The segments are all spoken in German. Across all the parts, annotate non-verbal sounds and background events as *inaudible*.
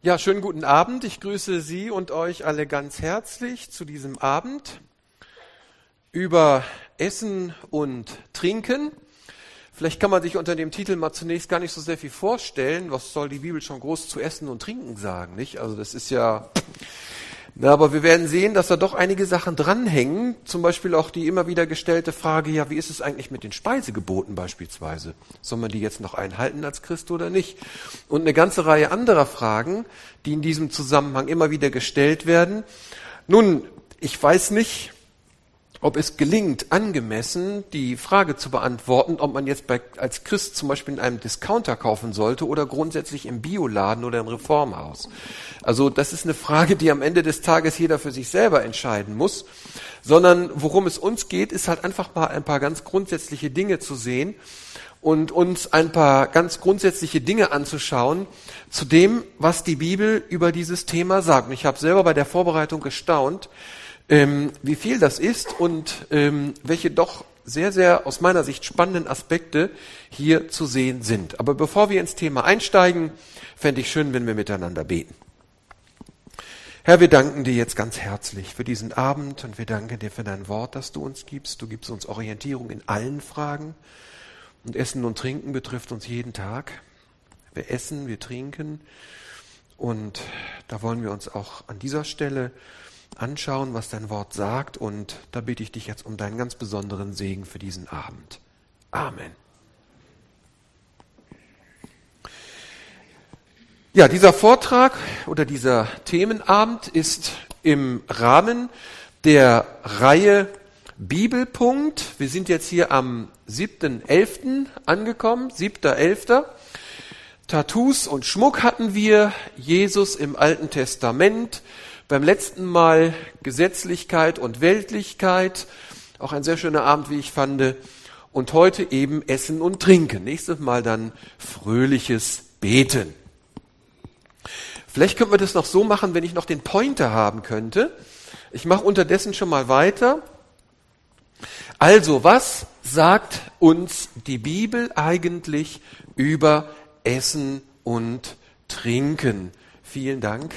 Ja, schönen guten Abend. Ich grüße Sie und euch alle ganz herzlich zu diesem Abend über Essen und Trinken. Vielleicht kann man sich unter dem Titel mal zunächst gar nicht so sehr viel vorstellen. Was soll die Bibel schon groß zu Essen und Trinken sagen, nicht? Also das ist ja na, aber wir werden sehen, dass da doch einige Sachen dranhängen. Zum Beispiel auch die immer wieder gestellte Frage, ja, wie ist es eigentlich mit den Speisegeboten beispielsweise? Soll man die jetzt noch einhalten als Christ oder nicht? Und eine ganze Reihe anderer Fragen, die in diesem Zusammenhang immer wieder gestellt werden. Nun, ich weiß nicht, ob es gelingt, angemessen die Frage zu beantworten, ob man jetzt bei, als Christ zum Beispiel in einem Discounter kaufen sollte oder grundsätzlich im Bioladen oder im Reformhaus. Also das ist eine Frage, die am Ende des Tages jeder für sich selber entscheiden muss, sondern worum es uns geht, ist halt einfach mal ein paar ganz grundsätzliche Dinge zu sehen und uns ein paar ganz grundsätzliche Dinge anzuschauen zu dem, was die Bibel über dieses Thema sagt. Und ich habe selber bei der Vorbereitung gestaunt, ähm, wie viel das ist und ähm, welche doch sehr, sehr aus meiner Sicht spannenden Aspekte hier zu sehen sind. Aber bevor wir ins Thema einsteigen, fände ich schön, wenn wir miteinander beten. Herr, wir danken dir jetzt ganz herzlich für diesen Abend und wir danken dir für dein Wort, das du uns gibst. Du gibst uns Orientierung in allen Fragen und Essen und Trinken betrifft uns jeden Tag. Wir essen, wir trinken und da wollen wir uns auch an dieser Stelle anschauen, was dein Wort sagt. Und da bitte ich dich jetzt um deinen ganz besonderen Segen für diesen Abend. Amen. Ja, dieser Vortrag oder dieser Themenabend ist im Rahmen der Reihe Bibelpunkt. Wir sind jetzt hier am 7.11. angekommen, 7.11. Tattoos und Schmuck hatten wir, Jesus im Alten Testament, beim letzten Mal Gesetzlichkeit und Weltlichkeit, auch ein sehr schöner Abend, wie ich fand. Und heute eben Essen und Trinken. Nächstes Mal dann fröhliches Beten. Vielleicht könnten wir das noch so machen, wenn ich noch den Pointer haben könnte. Ich mache unterdessen schon mal weiter. Also, was sagt uns die Bibel eigentlich über Essen und Trinken? Vielen Dank.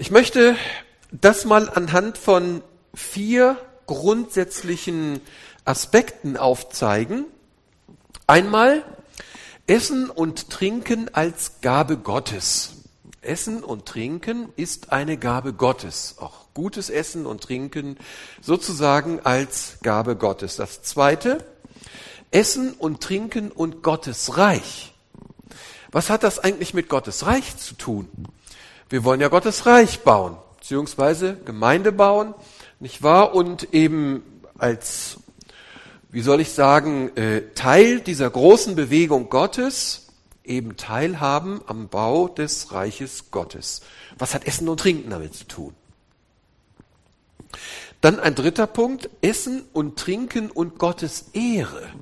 Ich möchte das mal anhand von vier grundsätzlichen Aspekten aufzeigen. Einmal Essen und Trinken als Gabe Gottes. Essen und Trinken ist eine Gabe Gottes. Auch gutes Essen und Trinken sozusagen als Gabe Gottes. Das zweite, Essen und Trinken und Gottes Reich. Was hat das eigentlich mit Gottes Reich zu tun? Wir wollen ja Gottes Reich bauen, beziehungsweise Gemeinde bauen, nicht wahr? Und eben als, wie soll ich sagen, äh, Teil dieser großen Bewegung Gottes eben teilhaben am Bau des Reiches Gottes. Was hat Essen und Trinken damit zu tun? Dann ein dritter Punkt, Essen und Trinken und Gottes Ehre.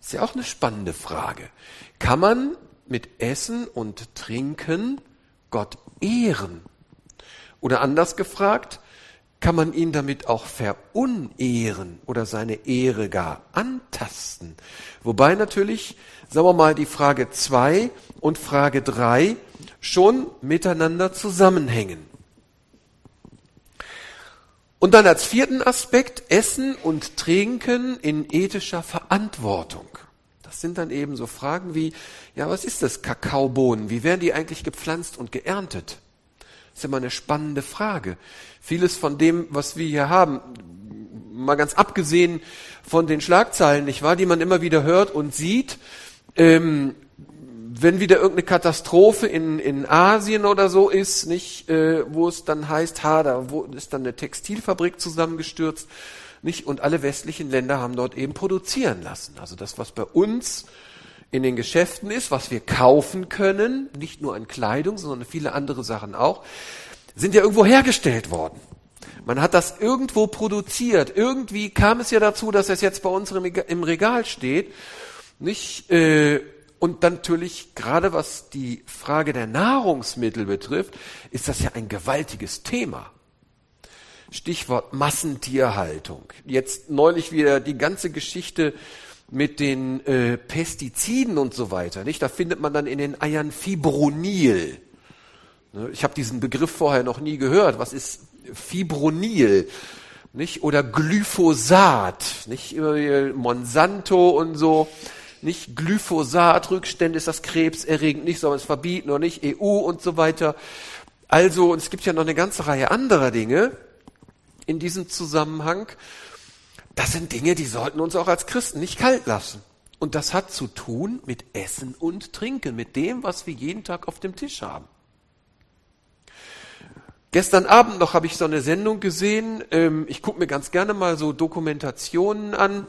ist ja auch eine spannende Frage. Kann man mit Essen und Trinken Gott ehren? Oder anders gefragt, kann man ihn damit auch verunehren oder seine Ehre gar antasten? Wobei natürlich, sagen wir mal, die Frage zwei und Frage drei schon miteinander zusammenhängen. Und dann als vierten Aspekt Essen und Trinken in ethischer Verantwortung. Das sind dann eben so Fragen wie, ja, was ist das Kakaobohnen? Wie werden die eigentlich gepflanzt und geerntet? Das ist immer eine spannende Frage. Vieles von dem, was wir hier haben, mal ganz abgesehen von den Schlagzeilen, nicht wahr, die man immer wieder hört und sieht, ähm, wenn wieder irgendeine Katastrophe in, in Asien oder so ist, nicht, äh, wo es dann heißt, ha, da wo ist dann eine Textilfabrik zusammengestürzt, nicht? Und alle westlichen Länder haben dort eben produzieren lassen. Also das, was bei uns in den Geschäften ist, was wir kaufen können, nicht nur an Kleidung, sondern viele andere Sachen auch, sind ja irgendwo hergestellt worden. Man hat das irgendwo produziert. Irgendwie kam es ja dazu, dass es jetzt bei uns im Regal steht. Nicht, äh, und natürlich, gerade was die Frage der Nahrungsmittel betrifft, ist das ja ein gewaltiges Thema. Stichwort Massentierhaltung. Jetzt neulich wieder die ganze Geschichte mit den äh, Pestiziden und so weiter. Nicht? Da findet man dann in den Eiern Fibronil. Ne? Ich habe diesen Begriff vorher noch nie gehört. Was ist Fibronil? Nicht? Oder Glyphosat. Nicht? Monsanto und so. Nicht Glyphosat, Rückstände ist das krebserregend, nicht soll man es verbieten oder nicht, EU und so weiter. Also, und es gibt ja noch eine ganze Reihe anderer Dinge in diesem Zusammenhang. Das sind Dinge, die sollten uns auch als Christen nicht kalt lassen. Und das hat zu tun mit Essen und Trinken, mit dem, was wir jeden Tag auf dem Tisch haben. Gestern Abend noch habe ich so eine Sendung gesehen. Ähm, ich gucke mir ganz gerne mal so Dokumentationen an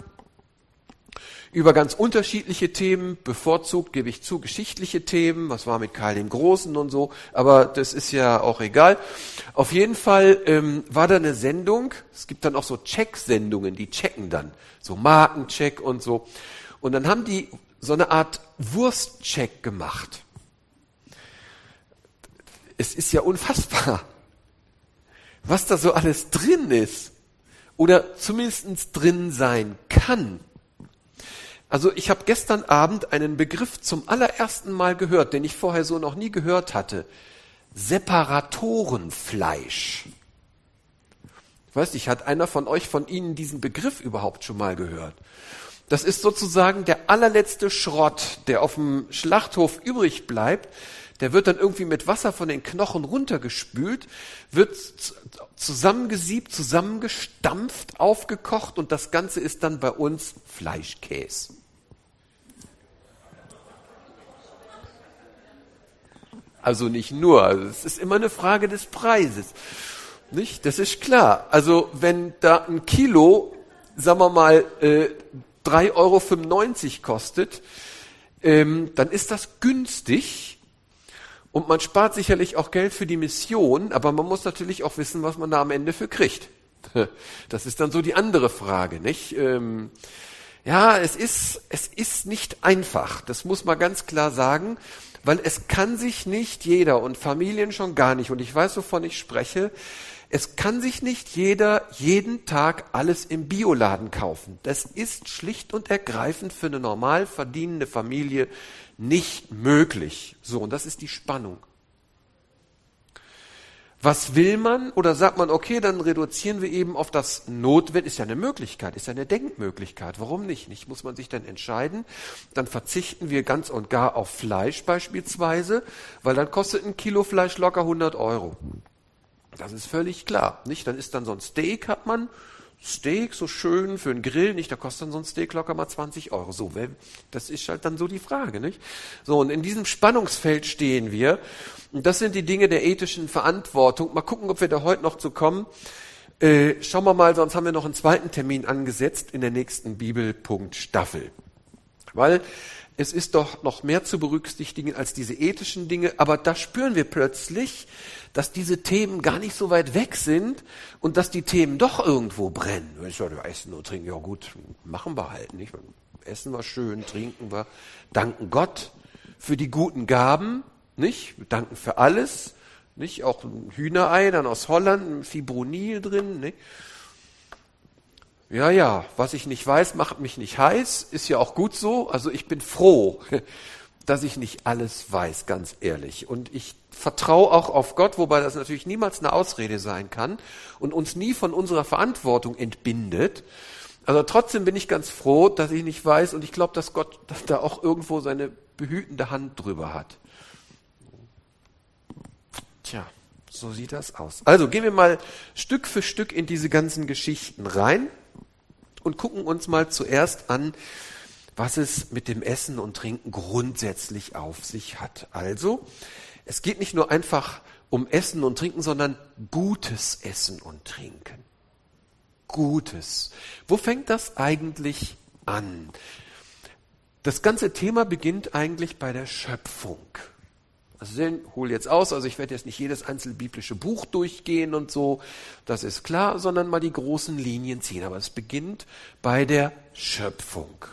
über ganz unterschiedliche Themen, bevorzugt gebe ich zu, geschichtliche Themen, was war mit Karl dem Großen und so, aber das ist ja auch egal. Auf jeden Fall ähm, war da eine Sendung, es gibt dann auch so Check-Sendungen, die checken dann, so Markencheck und so. Und dann haben die so eine Art Wurstcheck gemacht. Es ist ja unfassbar, was da so alles drin ist oder zumindest drin sein kann. Also ich habe gestern Abend einen Begriff zum allerersten Mal gehört, den ich vorher so noch nie gehört hatte. Separatorenfleisch. Ich weiß nicht, hat einer von euch von Ihnen diesen Begriff überhaupt schon mal gehört? Das ist sozusagen der allerletzte Schrott, der auf dem Schlachthof übrig bleibt. Der wird dann irgendwie mit Wasser von den Knochen runtergespült, wird zusammengesiebt, zusammengestampft, aufgekocht und das Ganze ist dann bei uns Fleischkäse. Also nicht nur, also es ist immer eine Frage des Preises. Nicht? Das ist klar. Also wenn da ein Kilo, sagen wir mal, äh, 3,95 Euro kostet, ähm, dann ist das günstig und man spart sicherlich auch Geld für die Mission, aber man muss natürlich auch wissen, was man da am Ende für kriegt. *laughs* Das ist dann so die andere Frage, nicht? Ähm, ja, es ist, es ist nicht einfach. Das muss man ganz klar sagen. Weil es kann sich nicht jeder und Familien schon gar nicht, und ich weiß, wovon ich spreche, es kann sich nicht jeder jeden Tag alles im Bioladen kaufen. Das ist schlicht und ergreifend für eine normal verdienende Familie nicht möglich. So, und das ist die Spannung. Was will man? Oder sagt man, okay, dann reduzieren wir eben auf das Notwendige. Ist ja eine Möglichkeit, ist ja eine Denkmöglichkeit. Warum nicht? Nicht muss man sich dann entscheiden. Dann verzichten wir ganz und gar auf Fleisch beispielsweise, weil dann kostet ein Kilo Fleisch locker 100 Euro. Das ist völlig klar, nicht? Dann ist dann so ein Steak hat man, Steak so schön für einen Grill, nicht? Da kostet dann so ein Steak locker mal 20 Euro. So, das ist halt dann so die Frage, nicht? So, und in diesem Spannungsfeld stehen wir. Und das sind die Dinge der ethischen Verantwortung. Mal gucken, ob wir da heute noch zu kommen. Äh, schauen wir mal, sonst haben wir noch einen zweiten Termin angesetzt in der nächsten Bibelpunkt Staffel. Weil es ist doch noch mehr zu berücksichtigen als diese ethischen Dinge, aber da spüren wir plötzlich, dass diese Themen gar nicht so weit weg sind und dass die Themen doch irgendwo brennen. Ich sage, essen und trinken, ja gut, machen wir halt nicht. Essen wir schön, trinken wir, danken Gott für die guten Gaben, nicht? Wir danken für alles, nicht? Auch ein Hühnerei, dann aus Holland, ein Fibronil drin, nicht? Ja, ja, was ich nicht weiß, macht mich nicht heiß, ist ja auch gut so. Also ich bin froh, *laughs* dass ich nicht alles weiß, ganz ehrlich. Und ich vertraue auch auf Gott, wobei das natürlich niemals eine Ausrede sein kann und uns nie von unserer Verantwortung entbindet. Also trotzdem bin ich ganz froh, dass ich nicht weiß und ich glaube, dass Gott *laughs* da auch irgendwo seine behütende Hand drüber hat. Tja, so sieht das aus. Also gehen wir mal Stück für Stück in diese ganzen Geschichten rein und gucken uns mal zuerst an, was es mit dem Essen und Trinken grundsätzlich auf sich hat. Also, es geht nicht nur einfach um Essen und Trinken, sondern gutes Essen und Trinken. Gutes. Wo fängt das eigentlich an? Das ganze Thema beginnt eigentlich bei der Schöpfung. Also ich hole jetzt aus, also ich werde jetzt nicht jedes einzelne biblische Buch durchgehen und so, das ist klar, sondern mal die großen Linien ziehen. Aber es beginnt bei der Schöpfung.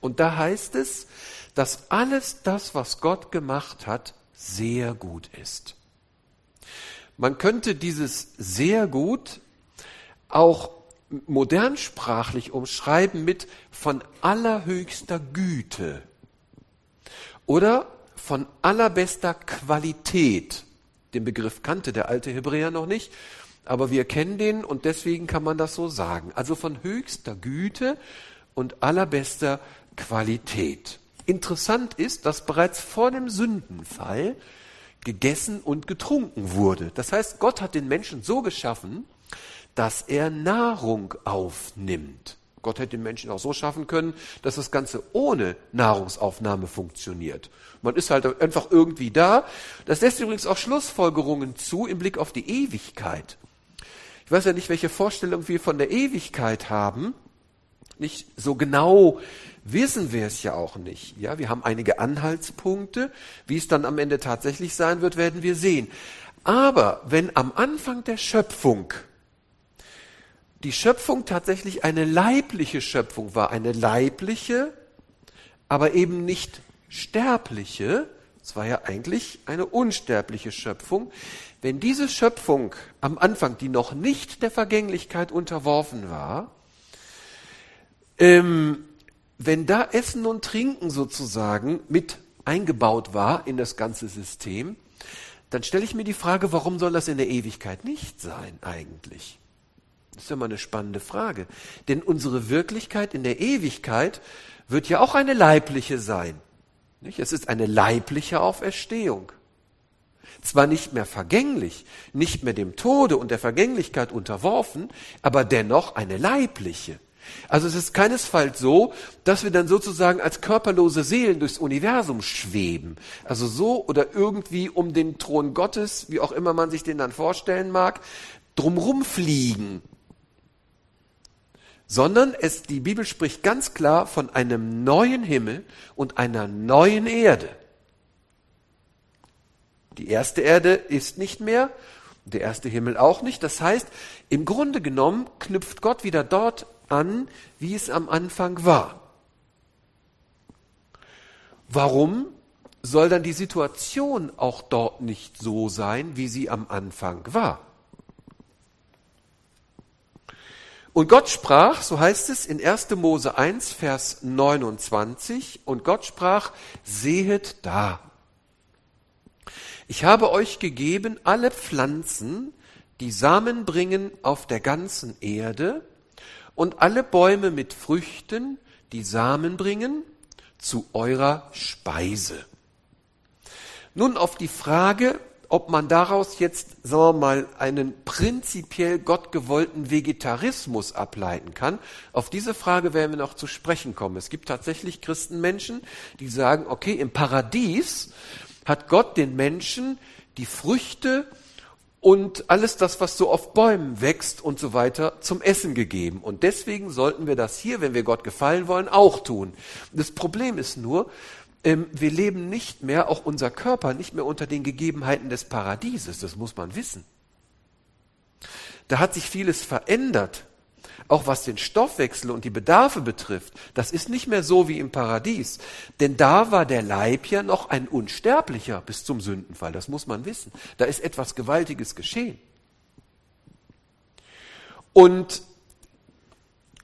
Und da heißt es, dass alles das, was Gott gemacht hat, sehr gut ist. Man könnte dieses sehr gut auch modernsprachlich umschreiben mit von allerhöchster Güte oder von allerbester Qualität. Den Begriff kannte der alte Hebräer noch nicht, aber wir kennen den und deswegen kann man das so sagen. Also von höchster Güte und allerbester Qualität. Interessant ist, dass bereits vor dem Sündenfall gegessen und getrunken wurde. Das heißt, Gott hat den Menschen so geschaffen, dass er Nahrung aufnimmt. Gott hätte den Menschen auch so schaffen können, dass das Ganze ohne Nahrungsaufnahme funktioniert. Man ist halt einfach irgendwie da. Das lässt übrigens auch Schlussfolgerungen zu im Blick auf die Ewigkeit. Ich weiß ja nicht, welche Vorstellung wir von der Ewigkeit haben. Nicht so genau wissen wir es ja auch nicht. Ja, wir haben einige Anhaltspunkte. Wie es dann am Ende tatsächlich sein wird, werden wir sehen. Aber wenn am Anfang der Schöpfung die Schöpfung tatsächlich eine leibliche Schöpfung war, eine leibliche, aber eben nicht sterbliche, es war ja eigentlich eine unsterbliche Schöpfung, wenn diese Schöpfung am Anfang, die noch nicht der Vergänglichkeit unterworfen war, ähm, wenn da Essen und Trinken sozusagen mit eingebaut war in das ganze System, dann stelle ich mir die Frage, warum soll das in der Ewigkeit nicht sein eigentlich? Das ist ja mal eine spannende Frage. Denn unsere Wirklichkeit in der Ewigkeit wird ja auch eine leibliche sein. Nicht? Es ist eine leibliche Auferstehung. Zwar nicht mehr vergänglich, nicht mehr dem Tode und der Vergänglichkeit unterworfen, aber dennoch eine leibliche. Also es ist keinesfalls so, dass wir dann sozusagen als körperlose Seelen durchs Universum schweben. Also so oder irgendwie um den Thron Gottes, wie auch immer man sich den dann vorstellen mag, drumrum fliegen sondern es, die Bibel spricht ganz klar von einem neuen Himmel und einer neuen Erde. Die erste Erde ist nicht mehr, der erste Himmel auch nicht. Das heißt, im Grunde genommen knüpft Gott wieder dort an, wie es am Anfang war. Warum soll dann die Situation auch dort nicht so sein, wie sie am Anfang war? Und Gott sprach, so heißt es in 1. Mose 1, Vers 29, und Gott sprach, sehet da. Ich habe euch gegeben alle Pflanzen, die Samen bringen auf der ganzen Erde, und alle Bäume mit Früchten, die Samen bringen, zu eurer Speise. Nun auf die Frage, ob man daraus jetzt, sagen wir mal, einen prinzipiell gottgewollten Vegetarismus ableiten kann. Auf diese Frage werden wir noch zu sprechen kommen. Es gibt tatsächlich Christenmenschen, die sagen, okay, im Paradies hat Gott den Menschen die Früchte und alles das, was so auf Bäumen wächst und so weiter, zum Essen gegeben. Und deswegen sollten wir das hier, wenn wir Gott gefallen wollen, auch tun. Das Problem ist nur, wir leben nicht mehr, auch unser Körper, nicht mehr unter den Gegebenheiten des Paradieses, das muss man wissen. Da hat sich vieles verändert, auch was den Stoffwechsel und die Bedarfe betrifft. Das ist nicht mehr so wie im Paradies, denn da war der Leib ja noch ein unsterblicher bis zum Sündenfall, das muss man wissen. Da ist etwas Gewaltiges geschehen. Und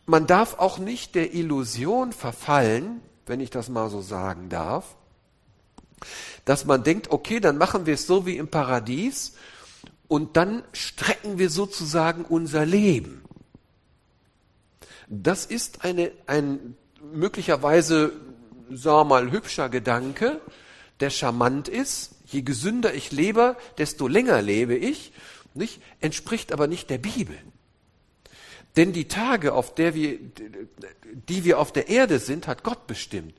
man darf auch nicht der Illusion verfallen, wenn ich das mal so sagen darf, dass man denkt, okay, dann machen wir es so wie im Paradies und dann strecken wir sozusagen unser Leben. Das ist eine, ein möglicherweise, sagen wir mal, hübscher Gedanke, der charmant ist. Je gesünder ich lebe, desto länger lebe ich, nicht? entspricht aber nicht der Bibel. Denn die Tage, auf der wir, die wir auf der Erde sind, hat Gott bestimmt.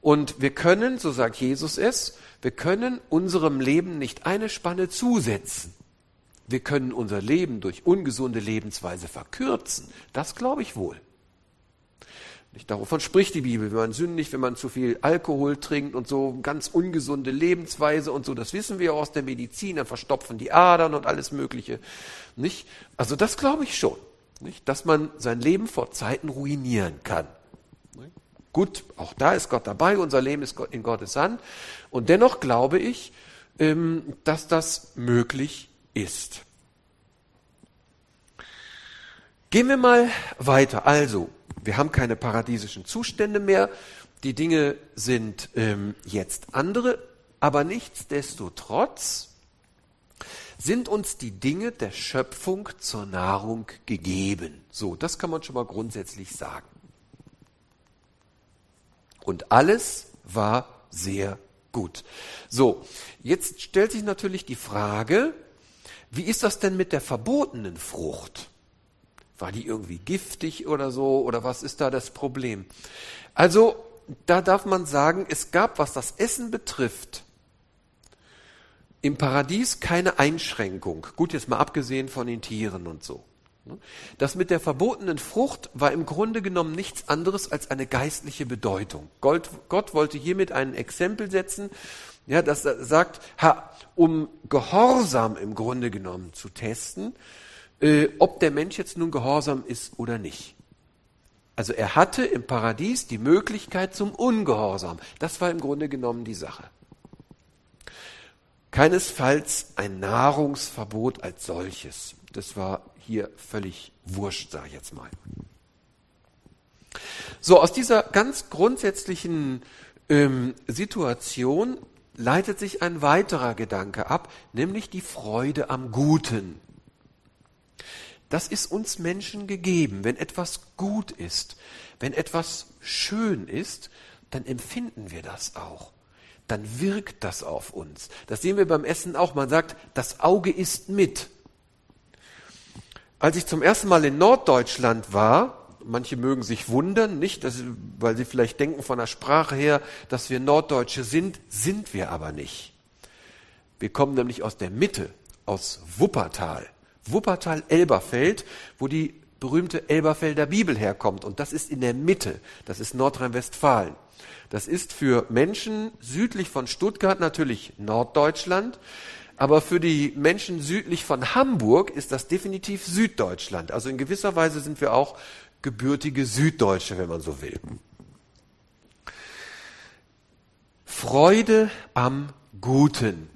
Und wir können, so sagt Jesus es, wir können unserem Leben nicht eine Spanne zusetzen. Wir können unser Leben durch ungesunde Lebensweise verkürzen. Das glaube ich wohl. Nicht davon spricht die Bibel, wenn man sündigt, wenn man zu viel Alkohol trinkt und so ganz ungesunde Lebensweise und so, das wissen wir aus der Medizin, dann verstopfen die Adern und alles Mögliche. Nicht? Also das glaube ich schon. Nicht? Dass man sein Leben vor Zeiten ruinieren kann. Gut, auch da ist Gott dabei, unser Leben ist in Gottes Hand. Und dennoch glaube ich, ähm, dass das möglich ist. Gehen wir mal weiter. Also, wir haben keine paradiesischen Zustände mehr. Die Dinge sind ähm, jetzt andere, aber nichtsdestotrotz sind uns die Dinge der Schöpfung zur Nahrung gegeben. So, das kann man schon mal grundsätzlich sagen. Und alles war sehr gut. So, jetzt stellt sich natürlich die Frage, wie ist das denn mit der verbotenen Frucht? War die irgendwie giftig oder so? Oder was ist da das Problem? Also, da darf man sagen, es gab, was das Essen betrifft, im Paradies keine Einschränkung. Gut, jetzt mal abgesehen von den Tieren und so. Das mit der verbotenen Frucht war im Grunde genommen nichts anderes als eine geistliche Bedeutung. Gott, Gott wollte hiermit ein Exempel setzen, ja, das sagt, ha, um Gehorsam im Grunde genommen zu testen, äh, ob der Mensch jetzt nun gehorsam ist oder nicht. Also er hatte im Paradies die Möglichkeit zum Ungehorsam. Das war im Grunde genommen die Sache. Keinesfalls ein Nahrungsverbot als solches. Das war hier völlig wurscht, sage ich jetzt mal. So, aus dieser ganz grundsätzlichen ähm, Situation leitet sich ein weiterer Gedanke ab, nämlich die Freude am Guten. Das ist uns Menschen gegeben. Wenn etwas gut ist, wenn etwas schön ist, dann empfinden wir das auch. Dann wirkt das auf uns. Das sehen wir beim Essen auch. Man sagt, das Auge isst mit. Als ich zum ersten Mal in Norddeutschland war, manche mögen sich wundern, nicht, dass, weil sie vielleicht denken von der Sprache her, dass wir Norddeutsche sind, sind wir aber nicht. Wir kommen nämlich aus der Mitte, aus Wuppertal. Wuppertal-Elberfeld, wo die berühmte Elberfelder Bibel herkommt. Und das ist in der Mitte. Das ist Nordrhein-Westfalen. Das ist für Menschen südlich von Stuttgart natürlich Norddeutschland. Aber für die Menschen südlich von Hamburg ist das definitiv Süddeutschland. Also in gewisser Weise sind wir auch gebürtige Süddeutsche, wenn man so will. Freude am Guten.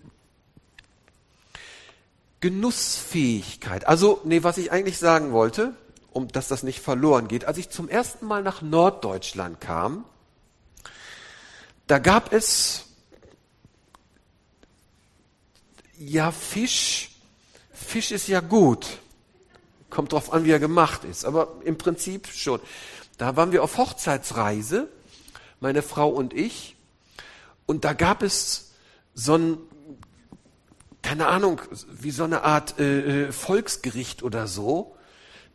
Genussfähigkeit. Also, nee, was ich eigentlich sagen wollte, um dass das nicht verloren geht, als ich zum ersten Mal nach Norddeutschland kam, da gab es ja Fisch. Fisch ist ja gut. Kommt drauf an, wie er gemacht ist. Aber im Prinzip schon. Da waren wir auf Hochzeitsreise, meine Frau und ich. Und da gab es so ein keine Ahnung, wie so eine Art äh, äh, Volksgericht oder so.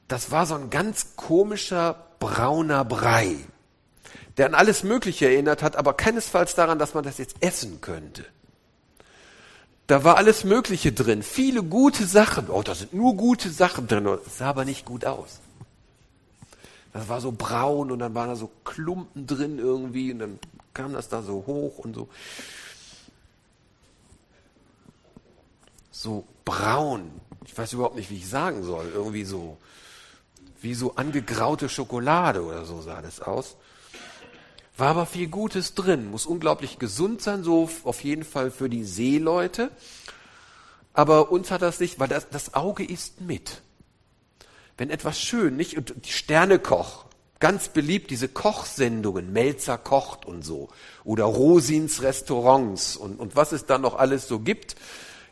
Das war so ein ganz komischer brauner Brei, der an alles Mögliche erinnert hat, aber keinesfalls daran, dass man das jetzt essen könnte. Da war alles Mögliche drin, viele gute Sachen. Oh, da sind nur gute Sachen drin. Das sah aber nicht gut aus. Das war so braun und dann waren da so Klumpen drin irgendwie und dann kam das da so hoch und so. so braun. Ich weiß überhaupt nicht, wie ich sagen soll. Irgendwie so, wie so angegraute Schokolade oder so sah das aus. War aber viel Gutes drin, muss unglaublich gesund sein, so auf jeden Fall für die Seeleute. Aber uns hat das nicht, weil das, das Auge isst mit. Wenn etwas schön, nicht, und die Sternekoch, ganz beliebt, diese Kochsendungen, Melzer kocht und so, oder Rosins Restaurants und, und was es da noch alles so gibt,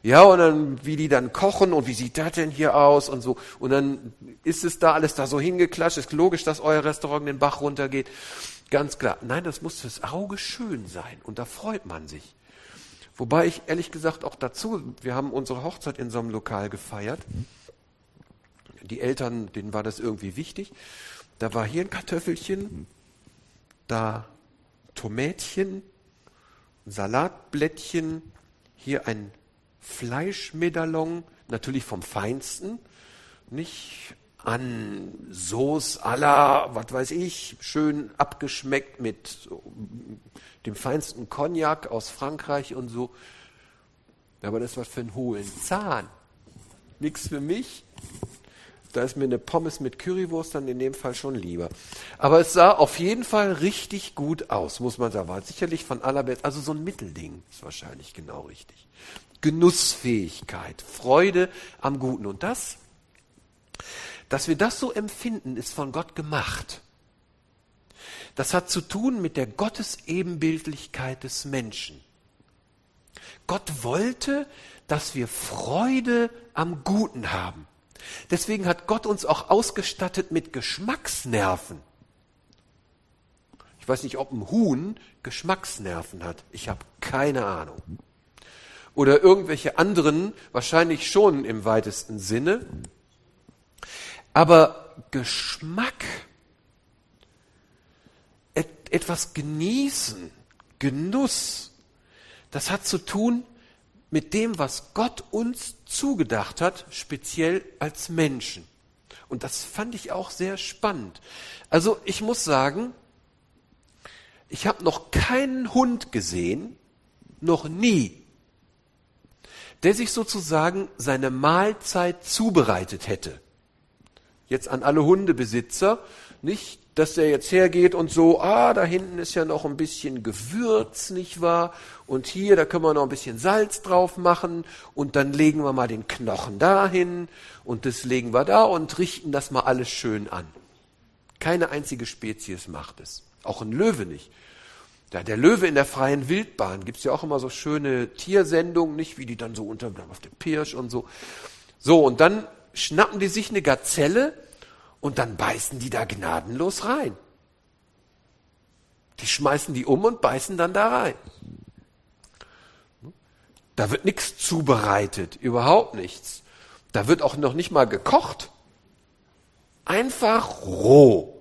ja, und dann, wie die dann kochen und wie sieht das denn hier aus und so. Und dann ist es da alles da so hingeklatscht. Ist logisch, dass euer Restaurant den Bach runtergeht. Ganz klar. Nein, das muss fürs Auge schön sein. Und da freut man sich. Wobei ich ehrlich gesagt auch dazu, wir haben unsere Hochzeit in so einem Lokal gefeiert. Die Eltern, denen war das irgendwie wichtig. Da war hier ein Kartoffelchen, da Tomätchen, Salatblättchen, hier ein Fleischmedaillon, natürlich vom Feinsten, nicht an à la, was weiß ich, schön abgeschmeckt mit dem feinsten Cognac aus Frankreich und so. Aber das war für einen hohlen Zahn. Nix für mich. Da ist mir eine Pommes mit Currywurst dann in dem Fall schon lieber. Aber es sah auf jeden Fall richtig gut aus, muss man sagen. War sicherlich von allerbest. Also so ein Mittelding ist wahrscheinlich genau richtig. Genussfähigkeit, Freude am Guten. Und das, dass wir das so empfinden, ist von Gott gemacht. Das hat zu tun mit der Gottesebenbildlichkeit des Menschen. Gott wollte, dass wir Freude am Guten haben. Deswegen hat Gott uns auch ausgestattet mit Geschmacksnerven. Ich weiß nicht, ob ein Huhn Geschmacksnerven hat. Ich habe keine Ahnung. Oder irgendwelche anderen, wahrscheinlich schon im weitesten Sinne. Aber Geschmack, etwas genießen, Genuss, das hat zu tun mit dem, was Gott uns zugedacht hat, speziell als Menschen. Und das fand ich auch sehr spannend. Also ich muss sagen, ich habe noch keinen Hund gesehen, noch nie, der sich sozusagen seine Mahlzeit zubereitet hätte. Jetzt an alle Hundebesitzer, nicht, dass der jetzt hergeht und so, ah, da hinten ist ja noch ein bisschen Gewürz, nicht wahr? Und hier, da können wir noch ein bisschen Salz drauf machen und dann legen wir mal den Knochen dahin und das legen wir da und richten das mal alles schön an. Keine einzige Spezies macht es. Auch ein Löwe nicht. Ja, der Löwe in der freien Wildbahn gibt's ja auch immer so schöne Tiersendungen, nicht wie die dann so unter auf der Pirsch und so. So, und dann schnappen die sich eine Gazelle und dann beißen die da gnadenlos rein. Die schmeißen die um und beißen dann da rein. Da wird nichts zubereitet, überhaupt nichts. Da wird auch noch nicht mal gekocht. Einfach roh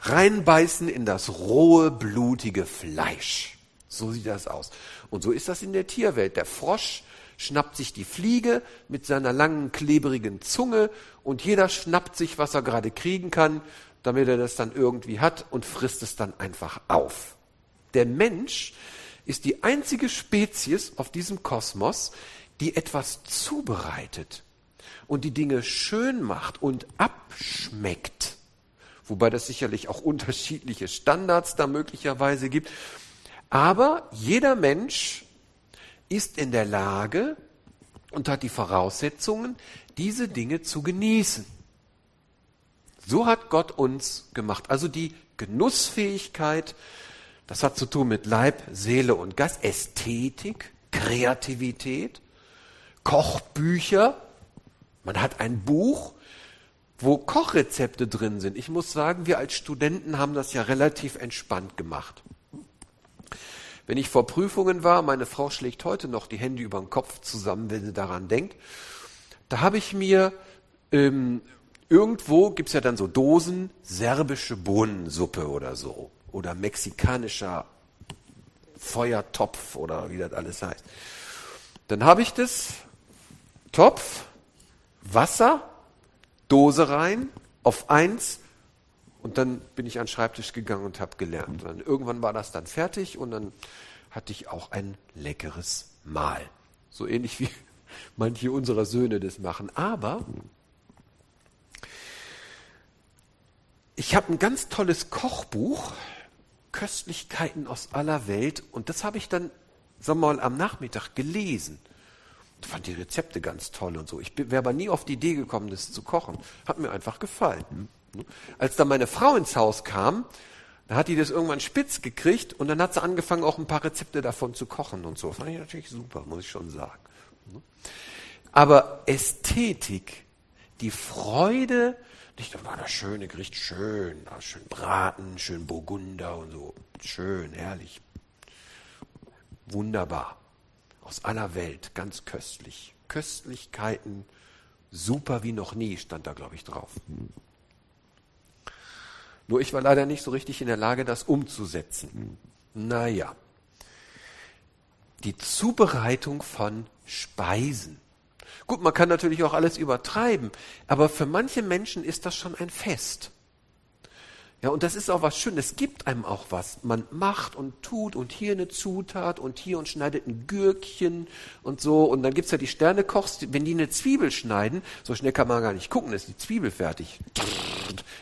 reinbeißen in das rohe, blutige Fleisch. So sieht das aus. Und so ist das in der Tierwelt. Der Frosch schnappt sich die Fliege mit seiner langen, klebrigen Zunge und jeder schnappt sich, was er gerade kriegen kann, damit er das dann irgendwie hat und frisst es dann einfach auf. Der Mensch ist die einzige Spezies auf diesem Kosmos, die etwas zubereitet und die Dinge schön macht und abschmeckt wobei das sicherlich auch unterschiedliche Standards da möglicherweise gibt. Aber jeder Mensch ist in der Lage und hat die Voraussetzungen, diese Dinge zu genießen. So hat Gott uns gemacht. Also die Genussfähigkeit, das hat zu tun mit Leib, Seele und Geist, Ästhetik, Kreativität, Kochbücher. Man hat ein Buch, wo Kochrezepte drin sind. Ich muss sagen, wir als Studenten haben das ja relativ entspannt gemacht. Wenn ich vor Prüfungen war, meine Frau schlägt heute noch die Hände über den Kopf zusammen, wenn sie daran denkt, da habe ich mir ähm, irgendwo gibt's ja dann so Dosen serbische Bohnensuppe oder so oder mexikanischer Feuertopf oder wie das alles heißt. Dann habe ich das Topf, Wasser, Dose rein, auf eins und dann bin ich an den Schreibtisch gegangen und habe gelernt. Und irgendwann war das dann fertig und dann hatte ich auch ein leckeres Mahl. So ähnlich wie *laughs* manche unserer Söhne das machen. Aber ich habe ein ganz tolles Kochbuch, Köstlichkeiten aus aller Welt und das habe ich dann, sagen wir mal, am Nachmittag gelesen. Ich fand die Rezepte ganz toll und so. Ich wäre aber nie auf die Idee gekommen, das zu kochen. Hat mir einfach gefallen. Als dann meine Frau ins Haus kam, da hat die das irgendwann spitz gekriegt und dann hat sie angefangen, auch ein paar Rezepte davon zu kochen und so. Fand ich natürlich super, muss ich schon sagen. Aber Ästhetik, die Freude, nicht, da war das schöne Gericht, schön, schön Braten, schön Burgunder und so. Schön, herrlich. Wunderbar aus aller Welt, ganz köstlich. Köstlichkeiten, super wie noch nie, stand da, glaube ich, drauf. Nur ich war leider nicht so richtig in der Lage, das umzusetzen. Naja. Die Zubereitung von Speisen. Gut, man kann natürlich auch alles übertreiben, aber für manche Menschen ist das schon ein Fest. Ja, und das ist auch was Schönes. Es gibt einem auch was. Man macht und tut und hier eine Zutat und hier und schneidet ein Gürkchen und so. Und dann gibt's ja die Sternekochs, wenn die eine Zwiebel schneiden, so schnell kann man gar nicht gucken, ist die Zwiebel fertig.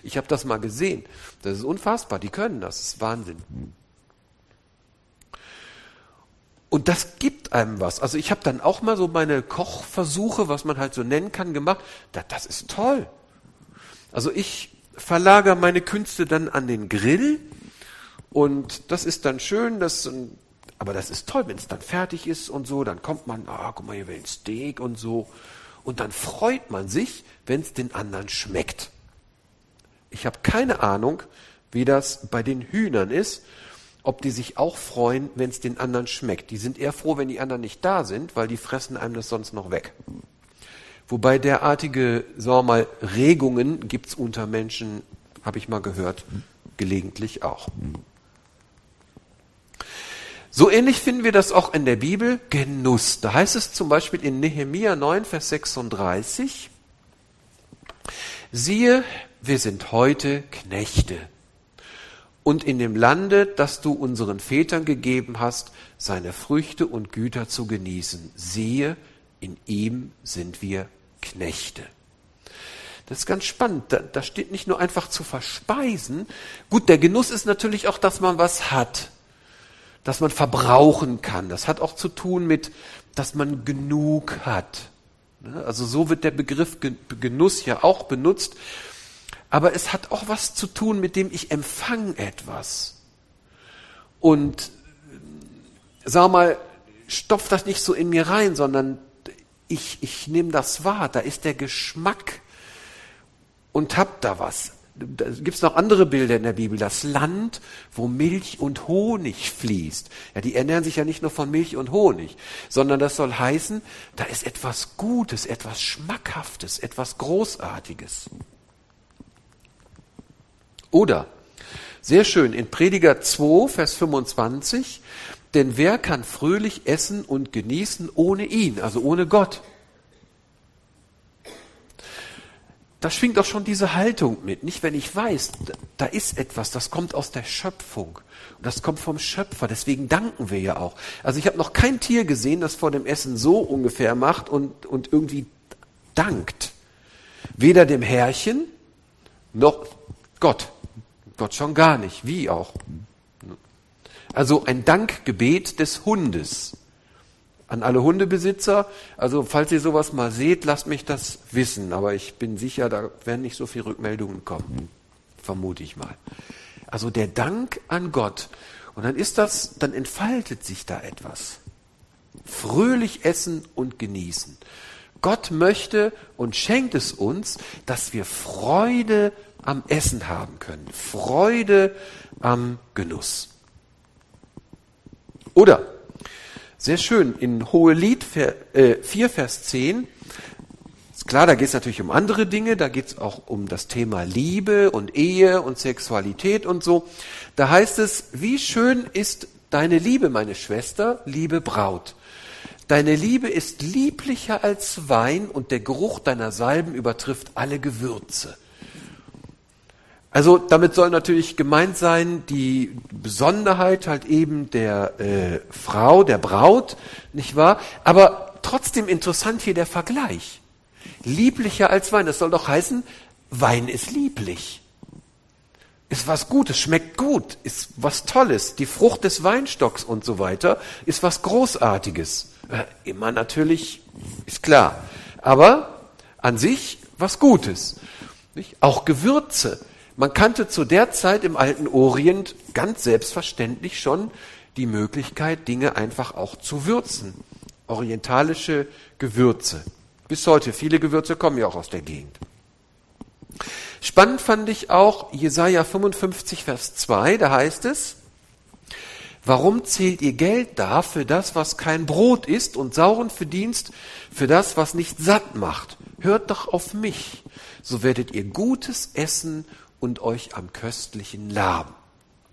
Ich habe das mal gesehen. Das ist unfassbar. Die können das. Das ist Wahnsinn. Und das gibt einem was. Also ich habe dann auch mal so meine Kochversuche, was man halt so nennen kann, gemacht. Das, das ist toll. Also ich verlagere meine Künste dann an den Grill und das ist dann schön, das, aber das ist toll, wenn es dann fertig ist und so, dann kommt man, ah, guck mal, hier will ein Steak und so. Und dann freut man sich, wenn es den anderen schmeckt. Ich habe keine Ahnung, wie das bei den Hühnern ist, ob die sich auch freuen, wenn es den anderen schmeckt. Die sind eher froh, wenn die anderen nicht da sind, weil die fressen einem das sonst noch weg. Wobei derartige, sagen wir mal, Regungen gibt's unter Menschen, habe ich mal gehört, gelegentlich auch. So ähnlich finden wir das auch in der Bibel, Genuss. Da heißt es zum Beispiel in Nehemia 9, Vers 36, siehe, wir sind heute Knechte. Und in dem Lande, das du unseren Vätern gegeben hast, seine Früchte und Güter zu genießen. Siehe, in ihm sind wir Knechte. Das ist ganz spannend. Da, da steht nicht nur einfach zu verspeisen. Gut, der Genuss ist natürlich auch, dass man was hat, dass man verbrauchen kann. Das hat auch zu tun mit, dass man genug hat. Also so wird der Begriff Genuss ja auch benutzt. Aber es hat auch was zu tun, mit dem ich empfange etwas. Und sag mal, stopf das nicht so in mir rein, sondern ich, ich nehme das wahr, da ist der Geschmack und hab da was. Da gibt's noch andere Bilder in der Bibel. Das Land, wo Milch und Honig fließt. Ja, die ernähren sich ja nicht nur von Milch und Honig, sondern das soll heißen, da ist etwas Gutes, etwas Schmackhaftes, etwas Großartiges. Oder, sehr schön, in Prediger 2, Vers 25, denn wer kann fröhlich essen und genießen ohne ihn, also ohne Gott? Da schwingt auch schon diese Haltung mit. Nicht, wenn ich weiß, da ist etwas, das kommt aus der Schöpfung. Und das kommt vom Schöpfer. Deswegen danken wir ja auch. Also ich habe noch kein Tier gesehen, das vor dem Essen so ungefähr macht und, und irgendwie dankt. Weder dem Herrchen noch Gott. Gott schon gar nicht. Wie auch. Also ein Dankgebet des Hundes. An alle Hundebesitzer, also falls ihr sowas mal seht, lasst mich das wissen, aber ich bin sicher, da werden nicht so viele Rückmeldungen kommen, vermute ich mal. Also der Dank an Gott. Und dann ist das, dann entfaltet sich da etwas. Fröhlich essen und genießen. Gott möchte und schenkt es uns, dass wir Freude am Essen haben können. Freude am Genuss. Oder, sehr schön, in Hohelied 4, äh, Vers 10, ist klar, da geht es natürlich um andere Dinge, da geht es auch um das Thema Liebe und Ehe und Sexualität und so. Da heißt es, wie schön ist deine Liebe, meine Schwester, liebe Braut. Deine Liebe ist lieblicher als Wein und der Geruch deiner Salben übertrifft alle Gewürze. Also damit soll natürlich gemeint sein, die Besonderheit halt eben der äh, Frau, der Braut, nicht wahr? Aber trotzdem interessant hier der Vergleich. Lieblicher als Wein, das soll doch heißen, Wein ist lieblich. Ist was Gutes, schmeckt gut, ist was Tolles. Die Frucht des Weinstocks und so weiter ist was Großartiges. Äh, immer natürlich, ist klar. Aber an sich was Gutes. Nicht? Auch Gewürze man kannte zu der Zeit im alten Orient ganz selbstverständlich schon die Möglichkeit, Dinge einfach auch zu würzen. Orientalische Gewürze. Bis heute, viele Gewürze kommen ja auch aus der Gegend. Spannend fand ich auch Jesaja 55, Vers 2, da heißt es, Warum zählt ihr Geld da für das, was kein Brot ist und sauren Verdienst für das, was nicht satt macht? Hört doch auf mich, so werdet ihr Gutes essen und euch am köstlichen laben.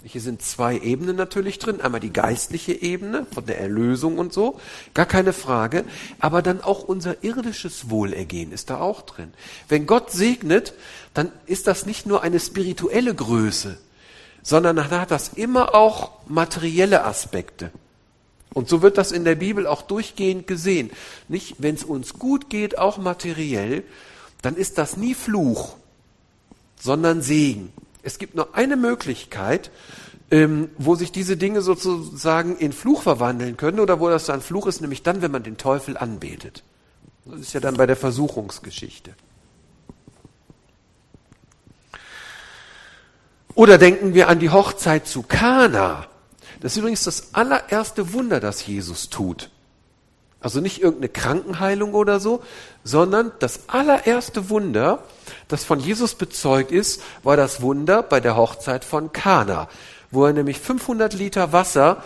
Hier sind zwei Ebenen natürlich drin. Einmal die geistliche Ebene von der Erlösung und so, gar keine Frage. Aber dann auch unser irdisches Wohlergehen ist da auch drin. Wenn Gott segnet, dann ist das nicht nur eine spirituelle Größe, sondern dann hat das immer auch materielle Aspekte. Und so wird das in der Bibel auch durchgehend gesehen. Nicht, wenn es uns gut geht, auch materiell, dann ist das nie Fluch, sondern Segen. Es gibt nur eine Möglichkeit, ähm, wo sich diese Dinge sozusagen in Fluch verwandeln können oder wo das dann Fluch ist, nämlich dann, wenn man den Teufel anbetet. Das ist ja dann bei der Versuchungsgeschichte. Oder denken wir an die Hochzeit zu Kana. Das ist übrigens das allererste Wunder, das Jesus tut. Also nicht irgendeine Krankenheilung oder so, sondern das allererste Wunder, das von Jesus bezeugt ist, war das Wunder bei der Hochzeit von Kana, wo er nämlich 500 Liter Wasser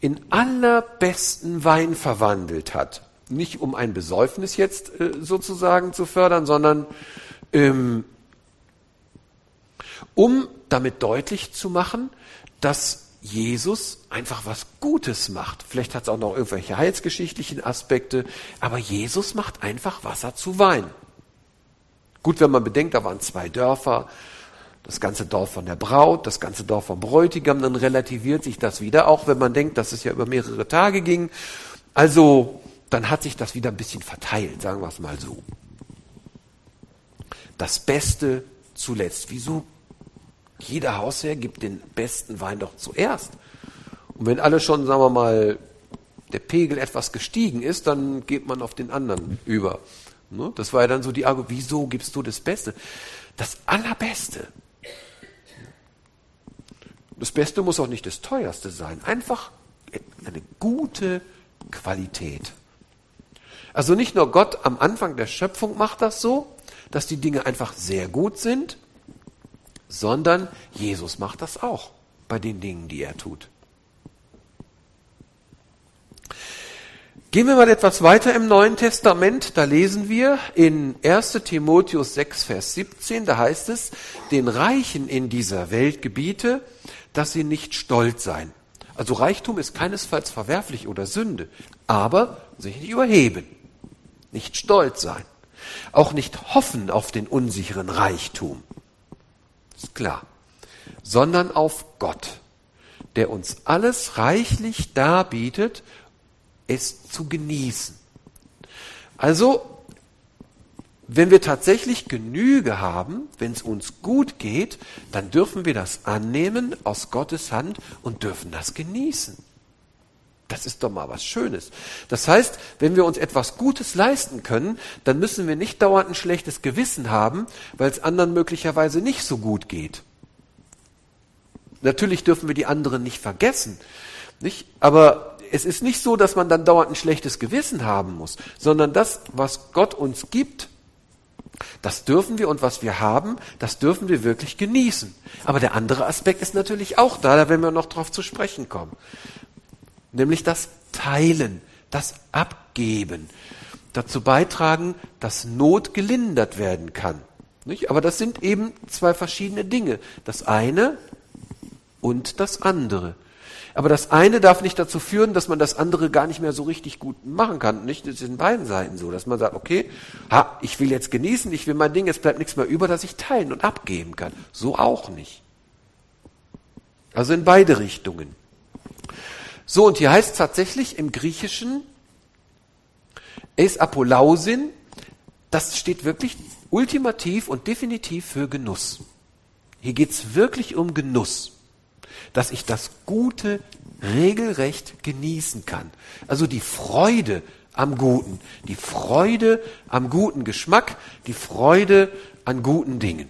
in allerbesten Wein verwandelt hat. Nicht um ein Besäufnis jetzt äh, sozusagen zu fördern, sondern ähm, um damit deutlich zu machen, dass Jesus einfach was Gutes macht. Vielleicht hat es auch noch irgendwelche heilsgeschichtlichen Aspekte, aber Jesus macht einfach Wasser zu Wein. Gut, wenn man bedenkt, da waren zwei Dörfer, das ganze Dorf von der Braut, das ganze Dorf vom Bräutigam, dann relativiert sich das wieder, auch wenn man denkt, dass es ja über mehrere Tage ging. Also, dann hat sich das wieder ein bisschen verteilt, sagen wir es mal so. Das Beste zuletzt. Wieso jeder Hausherr gibt den besten Wein doch zuerst. Und wenn alle schon, sagen wir mal, der Pegel etwas gestiegen ist, dann geht man auf den anderen über. Ne? Das war ja dann so die Argument, wieso gibst du das Beste? Das Allerbeste. Das Beste muss auch nicht das Teuerste sein. Einfach eine gute Qualität. Also nicht nur Gott am Anfang der Schöpfung macht das so, dass die Dinge einfach sehr gut sind, sondern Jesus macht das auch bei den Dingen, die er tut. Gehen wir mal etwas weiter im Neuen Testament. Da lesen wir in 1 Timotheus 6, Vers 17, da heißt es, den Reichen in dieser Welt gebiete, dass sie nicht stolz seien. Also Reichtum ist keinesfalls verwerflich oder Sünde, aber sich nicht überheben, nicht stolz sein, auch nicht hoffen auf den unsicheren Reichtum ist klar, sondern auf Gott, der uns alles reichlich darbietet, es zu genießen. Also, wenn wir tatsächlich Genüge haben, wenn es uns gut geht, dann dürfen wir das annehmen aus Gottes Hand und dürfen das genießen. Das ist doch mal was Schönes. Das heißt, wenn wir uns etwas Gutes leisten können, dann müssen wir nicht dauernd ein schlechtes Gewissen haben, weil es anderen möglicherweise nicht so gut geht. Natürlich dürfen wir die anderen nicht vergessen, nicht? Aber es ist nicht so, dass man dann dauernd ein schlechtes Gewissen haben muss, sondern das, was Gott uns gibt, das dürfen wir und was wir haben, das dürfen wir wirklich genießen. Aber der andere Aspekt ist natürlich auch da, da werden wir noch drauf zu sprechen kommen nämlich das Teilen, das Abgeben, dazu beitragen, dass Not gelindert werden kann. Nicht? Aber das sind eben zwei verschiedene Dinge. Das eine und das andere. Aber das eine darf nicht dazu führen, dass man das andere gar nicht mehr so richtig gut machen kann. Nicht? Das ist in beiden Seiten so, dass man sagt, okay, ha, ich will jetzt genießen, ich will mein Ding, jetzt bleibt nichts mehr über, dass ich teilen und abgeben kann. So auch nicht. Also in beide Richtungen. So, und hier heißt es tatsächlich im Griechischen es apolausin, das steht wirklich ultimativ und definitiv für Genuss. Hier geht es wirklich um Genuss, dass ich das Gute regelrecht genießen kann. Also die Freude am Guten, die Freude am guten Geschmack, die Freude an guten Dingen.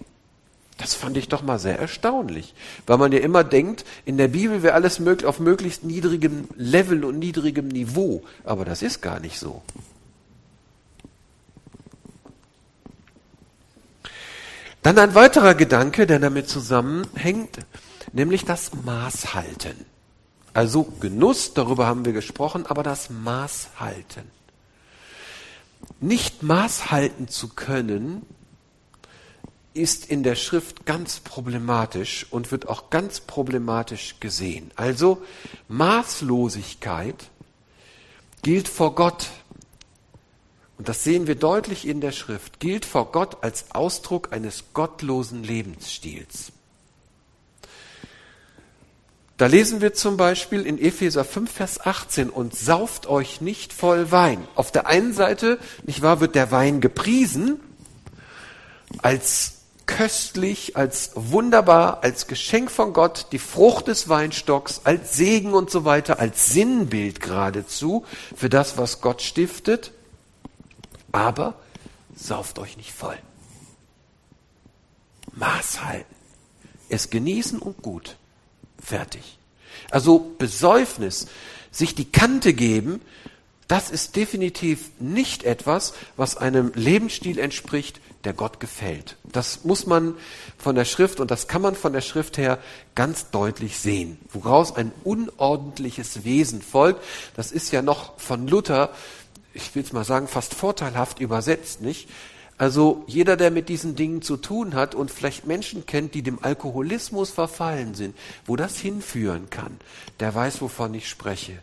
Das fand ich doch mal sehr erstaunlich, weil man ja immer denkt, in der Bibel wäre alles möglich auf möglichst niedrigem Level und niedrigem Niveau, aber das ist gar nicht so. Dann ein weiterer Gedanke, der damit zusammenhängt, nämlich das Maßhalten. Also Genuss, darüber haben wir gesprochen, aber das Maßhalten. Nicht Maßhalten zu können, ist in der Schrift ganz problematisch und wird auch ganz problematisch gesehen. Also Maßlosigkeit gilt vor Gott, und das sehen wir deutlich in der Schrift, gilt vor Gott als Ausdruck eines gottlosen Lebensstils. Da lesen wir zum Beispiel in Epheser 5, Vers 18, und sauft euch nicht voll Wein. Auf der einen Seite, nicht wahr, wird der Wein gepriesen als köstlich, als wunderbar, als Geschenk von Gott, die Frucht des Weinstocks, als Segen und so weiter, als Sinnbild geradezu für das, was Gott stiftet. Aber sauft euch nicht voll. Maß halten. es genießen und gut. Fertig. Also Besäufnis, sich die Kante geben, das ist definitiv nicht etwas, was einem Lebensstil entspricht, der Gott gefällt. Das muss man von der Schrift und das kann man von der Schrift her ganz deutlich sehen, woraus ein unordentliches Wesen folgt. Das ist ja noch von Luther, ich will es mal sagen, fast vorteilhaft übersetzt, nicht? Also jeder, der mit diesen Dingen zu tun hat und vielleicht Menschen kennt, die dem Alkoholismus verfallen sind, wo das hinführen kann, der weiß, wovon ich spreche.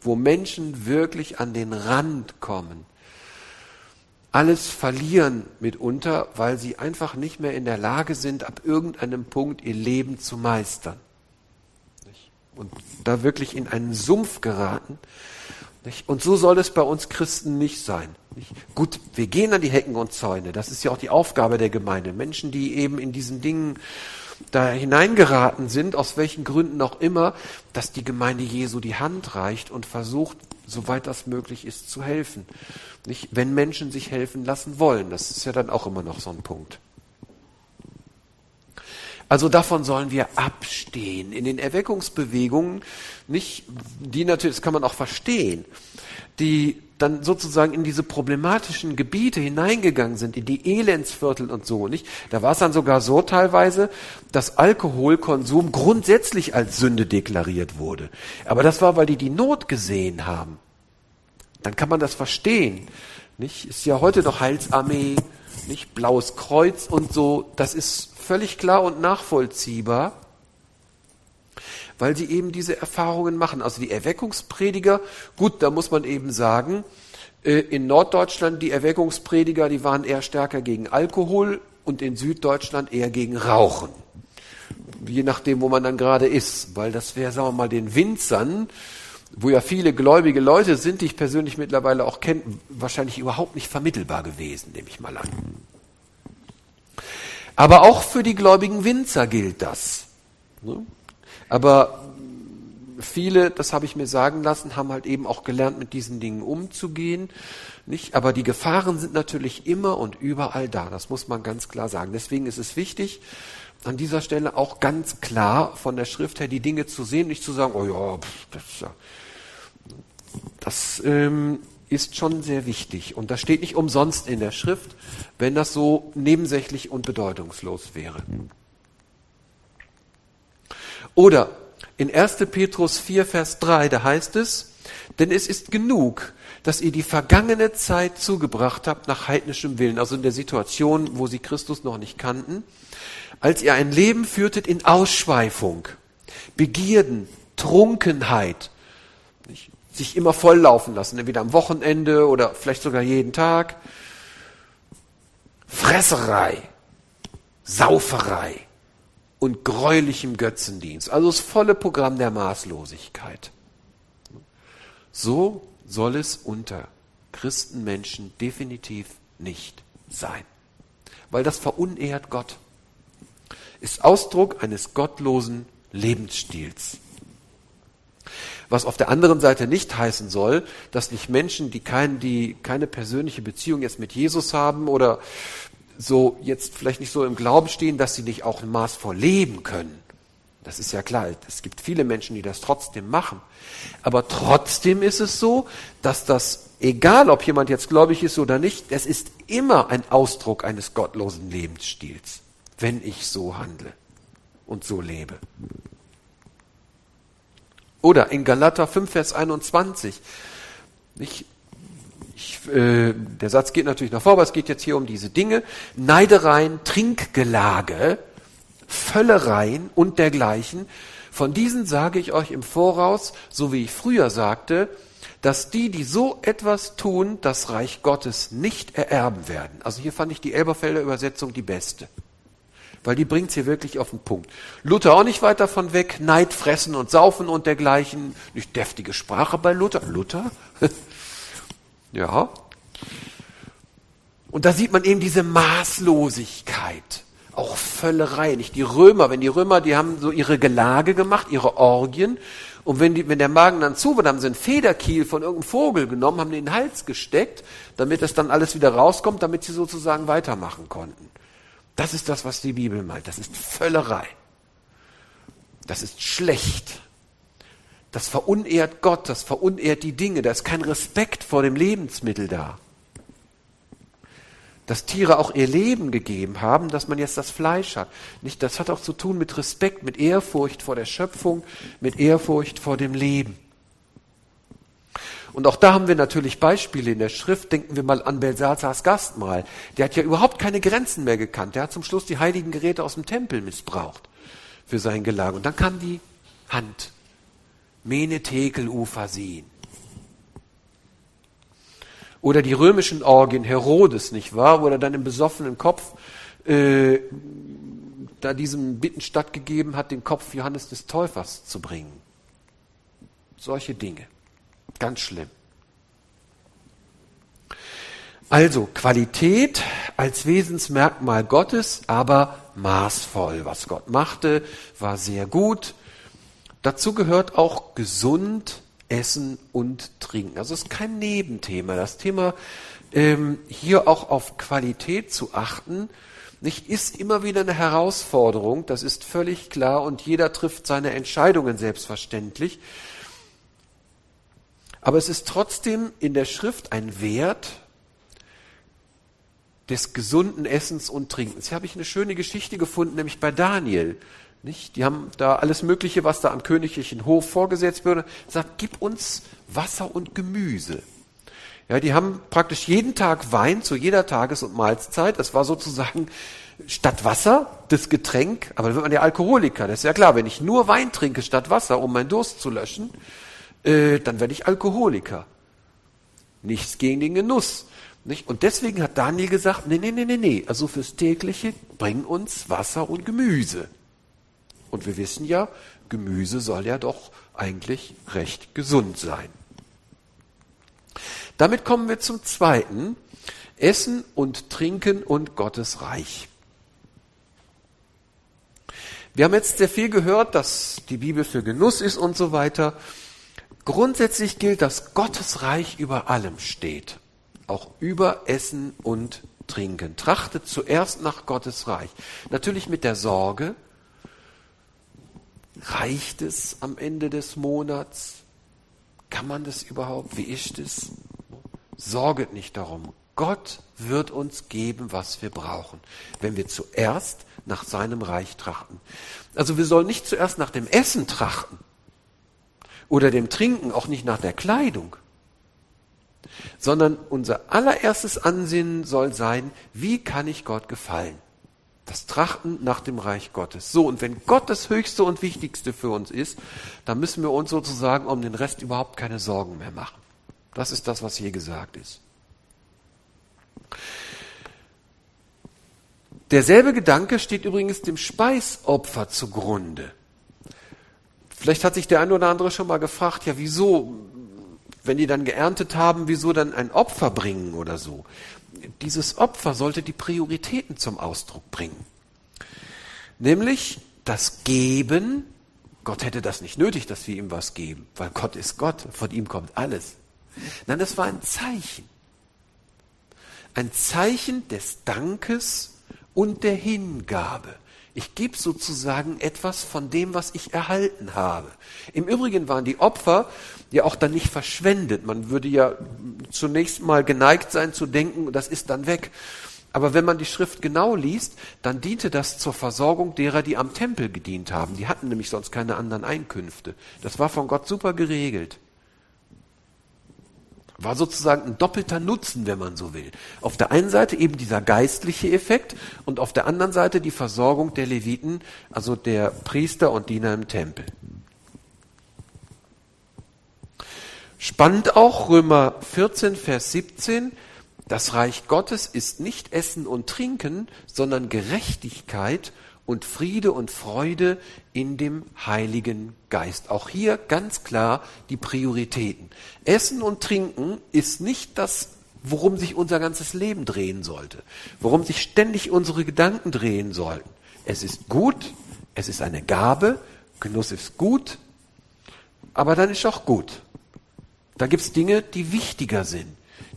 Wo Menschen wirklich an den Rand kommen, alles verlieren mitunter, weil sie einfach nicht mehr in der Lage sind, ab irgendeinem Punkt ihr Leben zu meistern. Und da wirklich in einen Sumpf geraten? Und so soll es bei uns Christen nicht sein. Gut, wir gehen an die Hecken und Zäune. Das ist ja auch die Aufgabe der Gemeinde. Menschen, die eben in diesen Dingen da hineingeraten sind, aus welchen Gründen auch immer, dass die Gemeinde Jesu die Hand reicht und versucht, soweit das möglich ist, zu helfen. Nicht? Wenn Menschen sich helfen lassen wollen. Das ist ja dann auch immer noch so ein Punkt. Also davon sollen wir abstehen. In den Erweckungsbewegungen, nicht, die natürlich, das kann man auch verstehen, die dann sozusagen in diese problematischen Gebiete hineingegangen sind, in die Elendsviertel und so, nicht? Da war es dann sogar so teilweise, dass Alkoholkonsum grundsätzlich als Sünde deklariert wurde. Aber das war, weil die die Not gesehen haben. Dann kann man das verstehen, nicht? Ist ja heute noch Heilsarmee, nicht? Blaues Kreuz und so. Das ist völlig klar und nachvollziehbar, weil sie eben diese Erfahrungen machen. Also die Erweckungsprediger, gut, da muss man eben sagen, äh, in Norddeutschland die Erweckungsprediger, die waren eher stärker gegen Alkohol und in Süddeutschland eher gegen Rauchen. Je nachdem, wo man dann gerade ist, weil das wäre, sagen wir mal, den Winzern, wo ja viele gläubige Leute sind, die ich persönlich mittlerweile auch kenne, wahrscheinlich überhaupt nicht vermittelbar gewesen, nehme ich mal an. Aber auch für die gläubigen Winzer gilt das. Ne? Aber viele, das habe ich mir sagen lassen, haben halt eben auch gelernt, mit diesen Dingen umzugehen. Nicht? Aber die Gefahren sind natürlich immer und überall da. Das muss man ganz klar sagen. Deswegen ist es wichtig, an dieser Stelle auch ganz klar von der Schrift her die Dinge zu sehen, nicht zu sagen, oh ja, pff, das ist ja. Das ähm, ist schon sehr wichtig. Und das steht nicht umsonst in der Schrift, wenn das so nebensächlich und bedeutungslos wäre. Oder in 1. Petrus 4, Vers 3, da heißt es, denn es ist genug, dass ihr die vergangene Zeit zugebracht habt nach heidnischem Willen, also in der Situation, wo sie Christus noch nicht kannten, als ihr ein Leben führtet in Ausschweifung, Begierden, Trunkenheit, sich immer volllaufen lassen, entweder am Wochenende oder vielleicht sogar jeden Tag. Fresserei, Sauferei und gräulichem Götzendienst. Also das volle Programm der Maßlosigkeit. So soll es unter Christenmenschen definitiv nicht sein. Weil das verunehrt Gott. Ist Ausdruck eines gottlosen Lebensstils. Was auf der anderen Seite nicht heißen soll, dass nicht Menschen, die, kein, die keine persönliche Beziehung jetzt mit Jesus haben oder so jetzt vielleicht nicht so im Glauben stehen, dass sie nicht auch maßvoll leben können. Das ist ja klar. Es gibt viele Menschen, die das trotzdem machen. Aber trotzdem ist es so, dass das, egal ob jemand jetzt gläubig ist oder nicht, es ist immer ein Ausdruck eines gottlosen Lebensstils, wenn ich so handle und so lebe. Oder in Galater 5, Vers 21. Ich, ich, äh, der Satz geht natürlich noch vor, aber es geht jetzt hier um diese Dinge. Neidereien, Trinkgelage, Völlereien und dergleichen. Von diesen sage ich euch im Voraus, so wie ich früher sagte, dass die, die so etwas tun, das Reich Gottes nicht ererben werden. Also hier fand ich die Elberfelder Übersetzung die beste weil die bringt's hier wirklich auf den Punkt. Luther auch nicht weit davon weg, Neid, Fressen und Saufen und dergleichen. Nicht deftige Sprache bei Luther. Luther? *laughs* ja. Und da sieht man eben diese Maßlosigkeit. Auch Völlerei. Nicht die Römer, wenn die Römer, die haben so ihre Gelage gemacht, ihre Orgien. Und wenn, die, wenn der Magen dann zu war, haben sie einen Federkiel von irgendeinem Vogel genommen, haben den in den Hals gesteckt, damit das dann alles wieder rauskommt, damit sie sozusagen weitermachen konnten. Das ist das, was die Bibel meint. Das ist Völlerei. Das ist schlecht. Das verunehrt Gott, das verunehrt die Dinge. Da ist kein Respekt vor dem Lebensmittel da. Dass Tiere auch ihr Leben gegeben haben, dass man jetzt das Fleisch hat. Nicht, das hat auch zu tun mit Respekt, mit Ehrfurcht vor der Schöpfung, mit Ehrfurcht vor dem Leben. Und auch da haben wir natürlich Beispiele in der Schrift. Denken wir mal an Belsazars Gastmahl. Der hat ja überhaupt keine Grenzen mehr gekannt. Der hat zum Schluss die heiligen Geräte aus dem Tempel missbraucht für sein Gelage. Und dann kam die Hand. Mene Tekel Uphasin. Oder die römischen Orgien Herodes, nicht wahr? Wo er dann im besoffenen Kopf äh, da diesem Bitten stattgegeben hat, den Kopf Johannes des Täufers zu bringen. Solche Dinge. Ganz schlimm. Also Qualität als Wesensmerkmal Gottes, aber maßvoll. Was Gott machte, war sehr gut. Dazu gehört auch gesund essen und trinken. Also es ist kein Nebenthema. Das Thema ähm, hier auch auf Qualität zu achten, nicht ist immer wieder eine Herausforderung. Das ist völlig klar und jeder trifft seine Entscheidungen selbstverständlich. Aber es ist trotzdem in der Schrift ein Wert des gesunden Essens und Trinkens. Hier habe ich eine schöne Geschichte gefunden, nämlich bei Daniel. Nicht? Die haben da alles Mögliche, was da am königlichen Hof vorgesetzt würde, sagt, gib uns Wasser und Gemüse. Ja, die haben praktisch jeden Tag Wein zu jeder Tages- und Mahlzeit. Das war sozusagen statt Wasser das Getränk, aber dann wird man ja Alkoholiker. Das ist ja klar, wenn ich nur Wein trinke statt Wasser, um meinen Durst zu löschen, äh, dann werde ich Alkoholiker. Nichts gegen den Genuss. Nicht? Und deswegen hat Daniel gesagt, nee, nee, nee, nee, nee, also fürs tägliche bring uns Wasser und Gemüse. Und wir wissen ja, Gemüse soll ja doch eigentlich recht gesund sein. Damit kommen wir zum zweiten, Essen und Trinken und Gottes Reich. Wir haben jetzt sehr viel gehört, dass die Bibel für Genuss ist und so weiter. Grundsätzlich gilt, dass Gottes Reich über allem steht, auch über Essen und Trinken. Trachtet zuerst nach Gottes Reich. Natürlich mit der Sorge, reicht es am Ende des Monats? Kann man das überhaupt? Wie ist es? Sorget nicht darum. Gott wird uns geben, was wir brauchen, wenn wir zuerst nach seinem Reich trachten. Also wir sollen nicht zuerst nach dem Essen trachten, oder dem Trinken, auch nicht nach der Kleidung, sondern unser allererstes Ansinnen soll sein, wie kann ich Gott gefallen? Das Trachten nach dem Reich Gottes. So, und wenn Gott das Höchste und Wichtigste für uns ist, dann müssen wir uns sozusagen um den Rest überhaupt keine Sorgen mehr machen. Das ist das, was hier gesagt ist. Derselbe Gedanke steht übrigens dem Speisopfer zugrunde. Vielleicht hat sich der eine oder andere schon mal gefragt, ja, wieso, wenn die dann geerntet haben, wieso dann ein Opfer bringen oder so? Dieses Opfer sollte die Prioritäten zum Ausdruck bringen. Nämlich das Geben. Gott hätte das nicht nötig, dass wir ihm was geben, weil Gott ist Gott, von ihm kommt alles. Nein, das war ein Zeichen. Ein Zeichen des Dankes und der Hingabe. Ich gebe sozusagen etwas von dem, was ich erhalten habe. Im Übrigen waren die Opfer ja auch dann nicht verschwendet. Man würde ja zunächst mal geneigt sein zu denken, das ist dann weg. Aber wenn man die Schrift genau liest, dann diente das zur Versorgung derer, die am Tempel gedient haben. Die hatten nämlich sonst keine anderen Einkünfte. Das war von Gott super geregelt. War sozusagen ein doppelter Nutzen, wenn man so will. Auf der einen Seite eben dieser geistliche Effekt und auf der anderen Seite die Versorgung der Leviten, also der Priester und Diener im Tempel. Spannend auch Römer 14, Vers 17. Das Reich Gottes ist nicht Essen und Trinken, sondern Gerechtigkeit und Friede und Freude in dem Heiligen Geist. Auch hier ganz klar die Prioritäten. Essen und Trinken ist nicht das, worum sich unser ganzes Leben drehen sollte, worum sich ständig unsere Gedanken drehen sollten. Es ist gut, es ist eine Gabe, Genuss ist gut, aber dann ist auch gut. Da gibt es Dinge, die wichtiger sind.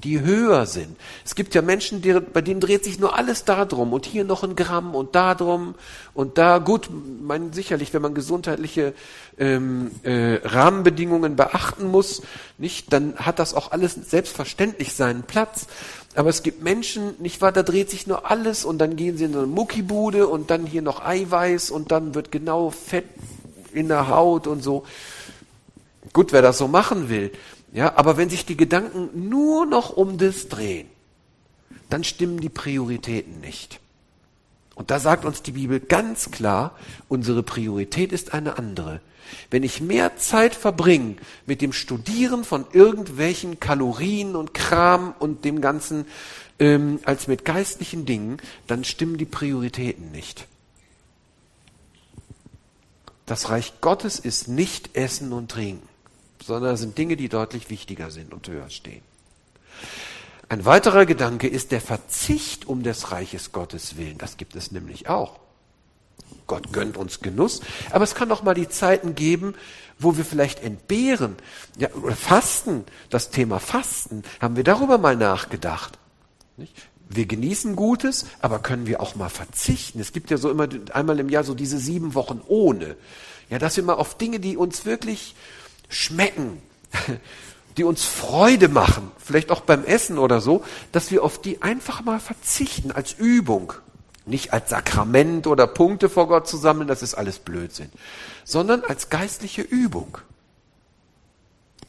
Die höher sind. Es gibt ja Menschen, die, bei denen dreht sich nur alles darum und hier noch ein Gramm und da drum und da. Gut, mein, sicherlich, wenn man gesundheitliche ähm, äh, Rahmenbedingungen beachten muss, nicht, dann hat das auch alles selbstverständlich seinen Platz. Aber es gibt Menschen, nicht wahr, da dreht sich nur alles und dann gehen sie in so eine Muckibude und dann hier noch Eiweiß und dann wird genau Fett in der Haut und so. Gut, wer das so machen will. Ja, aber wenn sich die Gedanken nur noch um das drehen, dann stimmen die Prioritäten nicht. Und da sagt uns die Bibel ganz klar, unsere Priorität ist eine andere. Wenn ich mehr Zeit verbringe mit dem Studieren von irgendwelchen Kalorien und Kram und dem Ganzen ähm, als mit geistlichen Dingen, dann stimmen die Prioritäten nicht. Das Reich Gottes ist nicht Essen und Trinken sondern es sind Dinge, die deutlich wichtiger sind und höher stehen. Ein weiterer Gedanke ist der Verzicht um des Reiches Gottes willen. Das gibt es nämlich auch. Gott gönnt uns Genuss, aber es kann auch mal die Zeiten geben, wo wir vielleicht entbehren, ja, oder fasten, das Thema Fasten, haben wir darüber mal nachgedacht. Nicht? Wir genießen Gutes, aber können wir auch mal verzichten? Es gibt ja so immer einmal im Jahr so diese sieben Wochen ohne. Ja, dass wir mal auf Dinge, die uns wirklich schmecken, *laughs* die uns Freude machen, vielleicht auch beim Essen oder so, dass wir auf die einfach mal verzichten als Übung. Nicht als Sakrament oder Punkte vor Gott zu sammeln, das ist alles Blödsinn, sondern als geistliche Übung.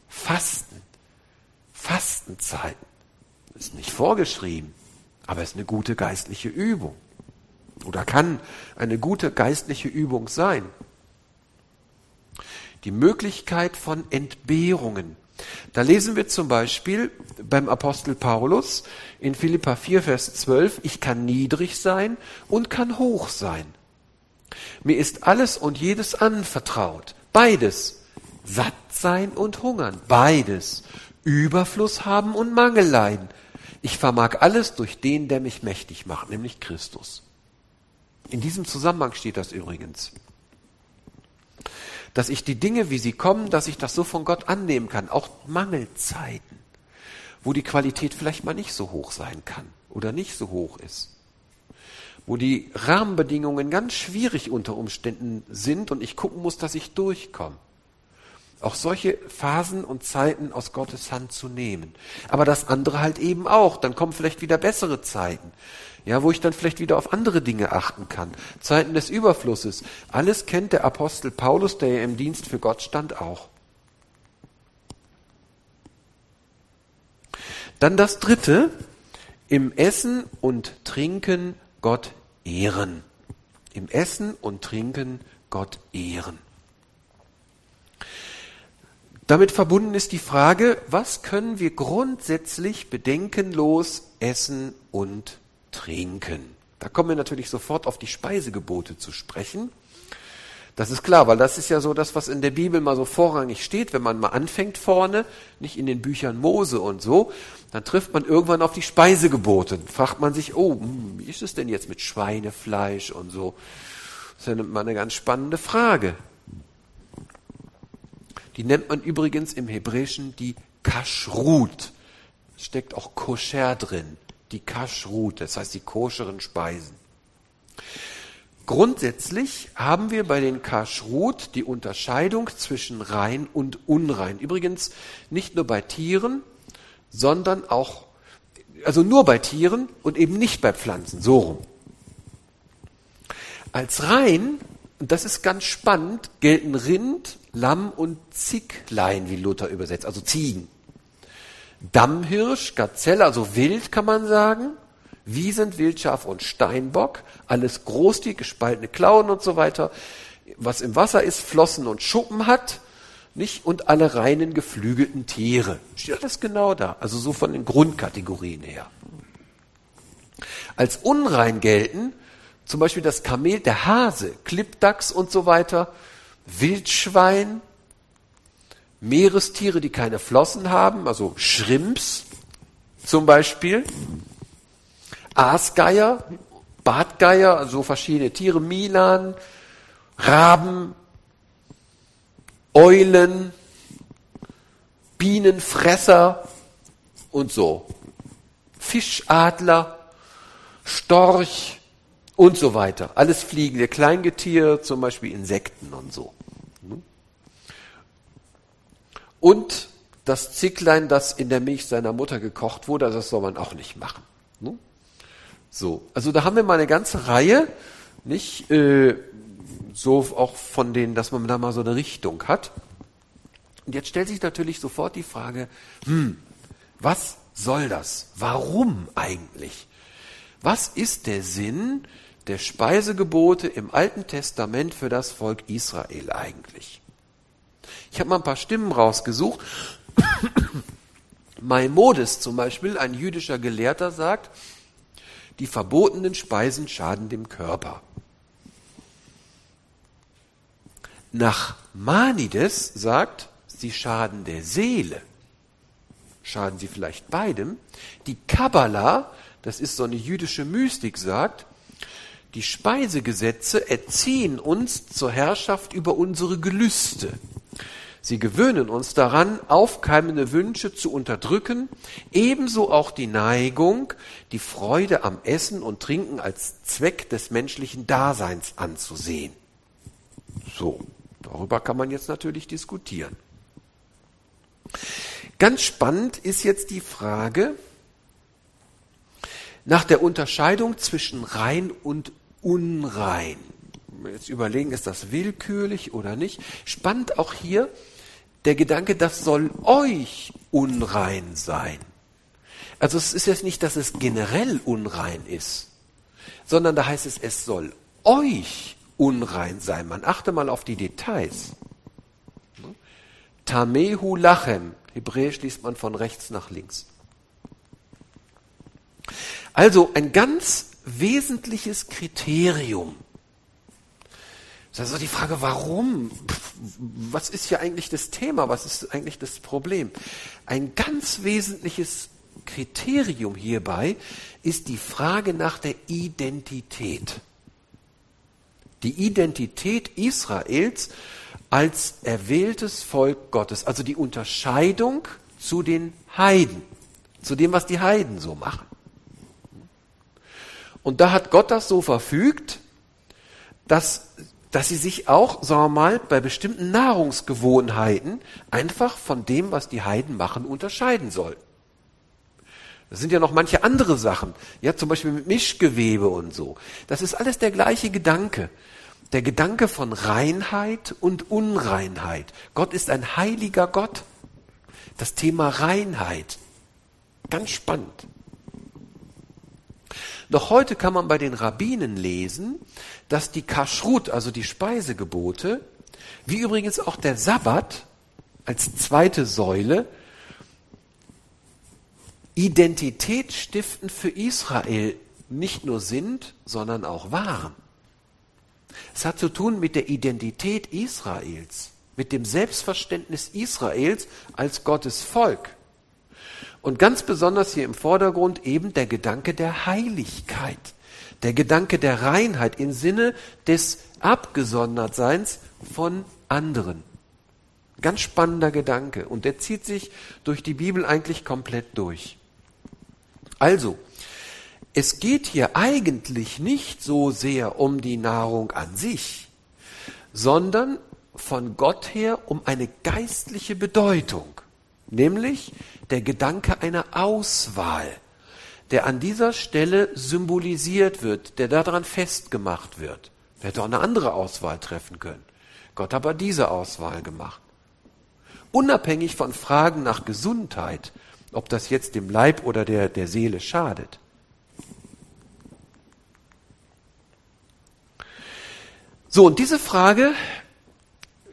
Fasten, Fastenzeiten, ist nicht vorgeschrieben, aber ist eine gute geistliche Übung. Oder kann eine gute geistliche Übung sein die Möglichkeit von Entbehrungen. Da lesen wir zum Beispiel beim Apostel Paulus in Philippa 4, Vers 12, ich kann niedrig sein und kann hoch sein. Mir ist alles und jedes anvertraut. Beides. Satt sein und hungern. Beides. Überfluss haben und Mangel leiden. Ich vermag alles durch den, der mich mächtig macht, nämlich Christus. In diesem Zusammenhang steht das übrigens dass ich die Dinge, wie sie kommen, dass ich das so von Gott annehmen kann, auch Mangelzeiten, wo die Qualität vielleicht mal nicht so hoch sein kann oder nicht so hoch ist, wo die Rahmenbedingungen ganz schwierig unter Umständen sind und ich gucken muss, dass ich durchkomme. Auch solche Phasen und Zeiten aus Gottes Hand zu nehmen. Aber das andere halt eben auch. Dann kommen vielleicht wieder bessere Zeiten ja, wo ich dann vielleicht wieder auf andere Dinge achten kann. Zeiten des Überflusses. Alles kennt der Apostel Paulus, der ja im Dienst für Gott stand, auch. Dann das dritte, im Essen und Trinken Gott ehren. Im Essen und Trinken Gott ehren. Damit verbunden ist die Frage, was können wir grundsätzlich bedenkenlos essen und trinken. Da kommen wir natürlich sofort auf die Speisegebote zu sprechen. Das ist klar, weil das ist ja so das, was in der Bibel mal so vorrangig steht, wenn man mal anfängt vorne, nicht in den Büchern Mose und so, dann trifft man irgendwann auf die Speisegebote. Fragt man sich, oh, hm, wie ist es denn jetzt mit Schweinefleisch und so? Das ist ja mal eine ganz spannende Frage. Die nennt man übrigens im Hebräischen die Kashrut. Steckt auch Koscher drin die Kashrut, das heißt die koscheren Speisen. Grundsätzlich haben wir bei den Kashrut die Unterscheidung zwischen rein und unrein. Übrigens nicht nur bei Tieren, sondern auch, also nur bei Tieren und eben nicht bei Pflanzen, so rum. Als rein, und das ist ganz spannend, gelten Rind, Lamm und Zicklein, wie Luther übersetzt, also Ziegen. Dammhirsch, Gazelle, also Wild kann man sagen, Wiesent, Wildschaf und Steinbock, alles groß, die gespaltene Klauen und so weiter, was im Wasser ist, Flossen und Schuppen hat, nicht? Und alle reinen geflügelten Tiere. Steht alles genau da. Also so von den Grundkategorien her. Als unrein gelten zum Beispiel das Kamel, der Hase, Klippdachs und so weiter, Wildschwein, Meerestiere, die keine Flossen haben, also Shrimps zum Beispiel, Aasgeier, Bartgeier, also verschiedene Tiere, Milan, Raben, Eulen, Bienenfresser und so. Fischadler, Storch und so weiter. Alles fliegende Kleingetier, zum Beispiel Insekten und so. Und das Zicklein, das in der Milch seiner Mutter gekocht wurde, das soll man auch nicht machen. So, also da haben wir mal eine ganze Reihe, nicht äh, so auch von denen, dass man da mal so eine Richtung hat. Und jetzt stellt sich natürlich sofort die Frage, hm, was soll das? Warum eigentlich? Was ist der Sinn der Speisegebote im Alten Testament für das Volk Israel eigentlich? Ich habe mal ein paar Stimmen rausgesucht. *coughs* Maimonides zum Beispiel, ein jüdischer Gelehrter, sagt, die verbotenen Speisen schaden dem Körper. Nach Manides sagt, sie schaden der Seele. Schaden sie vielleicht beidem? Die Kabbalah, das ist so eine jüdische Mystik, sagt, die Speisegesetze erziehen uns zur Herrschaft über unsere Gelüste. Sie gewöhnen uns daran, aufkeimende Wünsche zu unterdrücken, ebenso auch die Neigung, die Freude am Essen und Trinken als Zweck des menschlichen Daseins anzusehen. So, darüber kann man jetzt natürlich diskutieren. Ganz spannend ist jetzt die Frage nach der Unterscheidung zwischen rein und unrein. Jetzt überlegen, ist das willkürlich oder nicht? Spannend auch hier, der Gedanke, das soll euch unrein sein. Also es ist jetzt nicht, dass es generell unrein ist, sondern da heißt es, es soll euch unrein sein. Man achte mal auf die Details. Tamehu lachem. Hebräisch liest man von rechts nach links. Also ein ganz wesentliches Kriterium das ist also die Frage, warum? Was ist hier eigentlich das Thema? Was ist eigentlich das Problem? Ein ganz wesentliches Kriterium hierbei ist die Frage nach der Identität. Die Identität Israels als erwähltes Volk Gottes, also die Unterscheidung zu den Heiden, zu dem, was die Heiden so machen. Und da hat Gott das so verfügt, dass dass sie sich auch, sagen wir mal, bei bestimmten Nahrungsgewohnheiten einfach von dem, was die Heiden machen, unterscheiden sollten. Das sind ja noch manche andere Sachen, ja, zum Beispiel mit Mischgewebe und so. Das ist alles der gleiche Gedanke. Der Gedanke von Reinheit und Unreinheit. Gott ist ein heiliger Gott. Das Thema Reinheit. Ganz spannend. Doch heute kann man bei den Rabbinen lesen, dass die Kashrut, also die Speisegebote, wie übrigens auch der Sabbat als zweite Säule, Identität stiften für Israel nicht nur sind, sondern auch waren. Es hat zu tun mit der Identität Israels, mit dem Selbstverständnis Israels als Gottes Volk. Und ganz besonders hier im Vordergrund eben der Gedanke der Heiligkeit, der Gedanke der Reinheit im Sinne des Abgesondertseins von anderen. Ganz spannender Gedanke und der zieht sich durch die Bibel eigentlich komplett durch. Also, es geht hier eigentlich nicht so sehr um die Nahrung an sich, sondern von Gott her um eine geistliche Bedeutung, nämlich der Gedanke einer Auswahl, der an dieser Stelle symbolisiert wird, der daran festgemacht wird. Er hätte auch eine andere Auswahl treffen können. Gott hat aber diese Auswahl gemacht. Unabhängig von Fragen nach Gesundheit, ob das jetzt dem Leib oder der, der Seele schadet. So, und diese Frage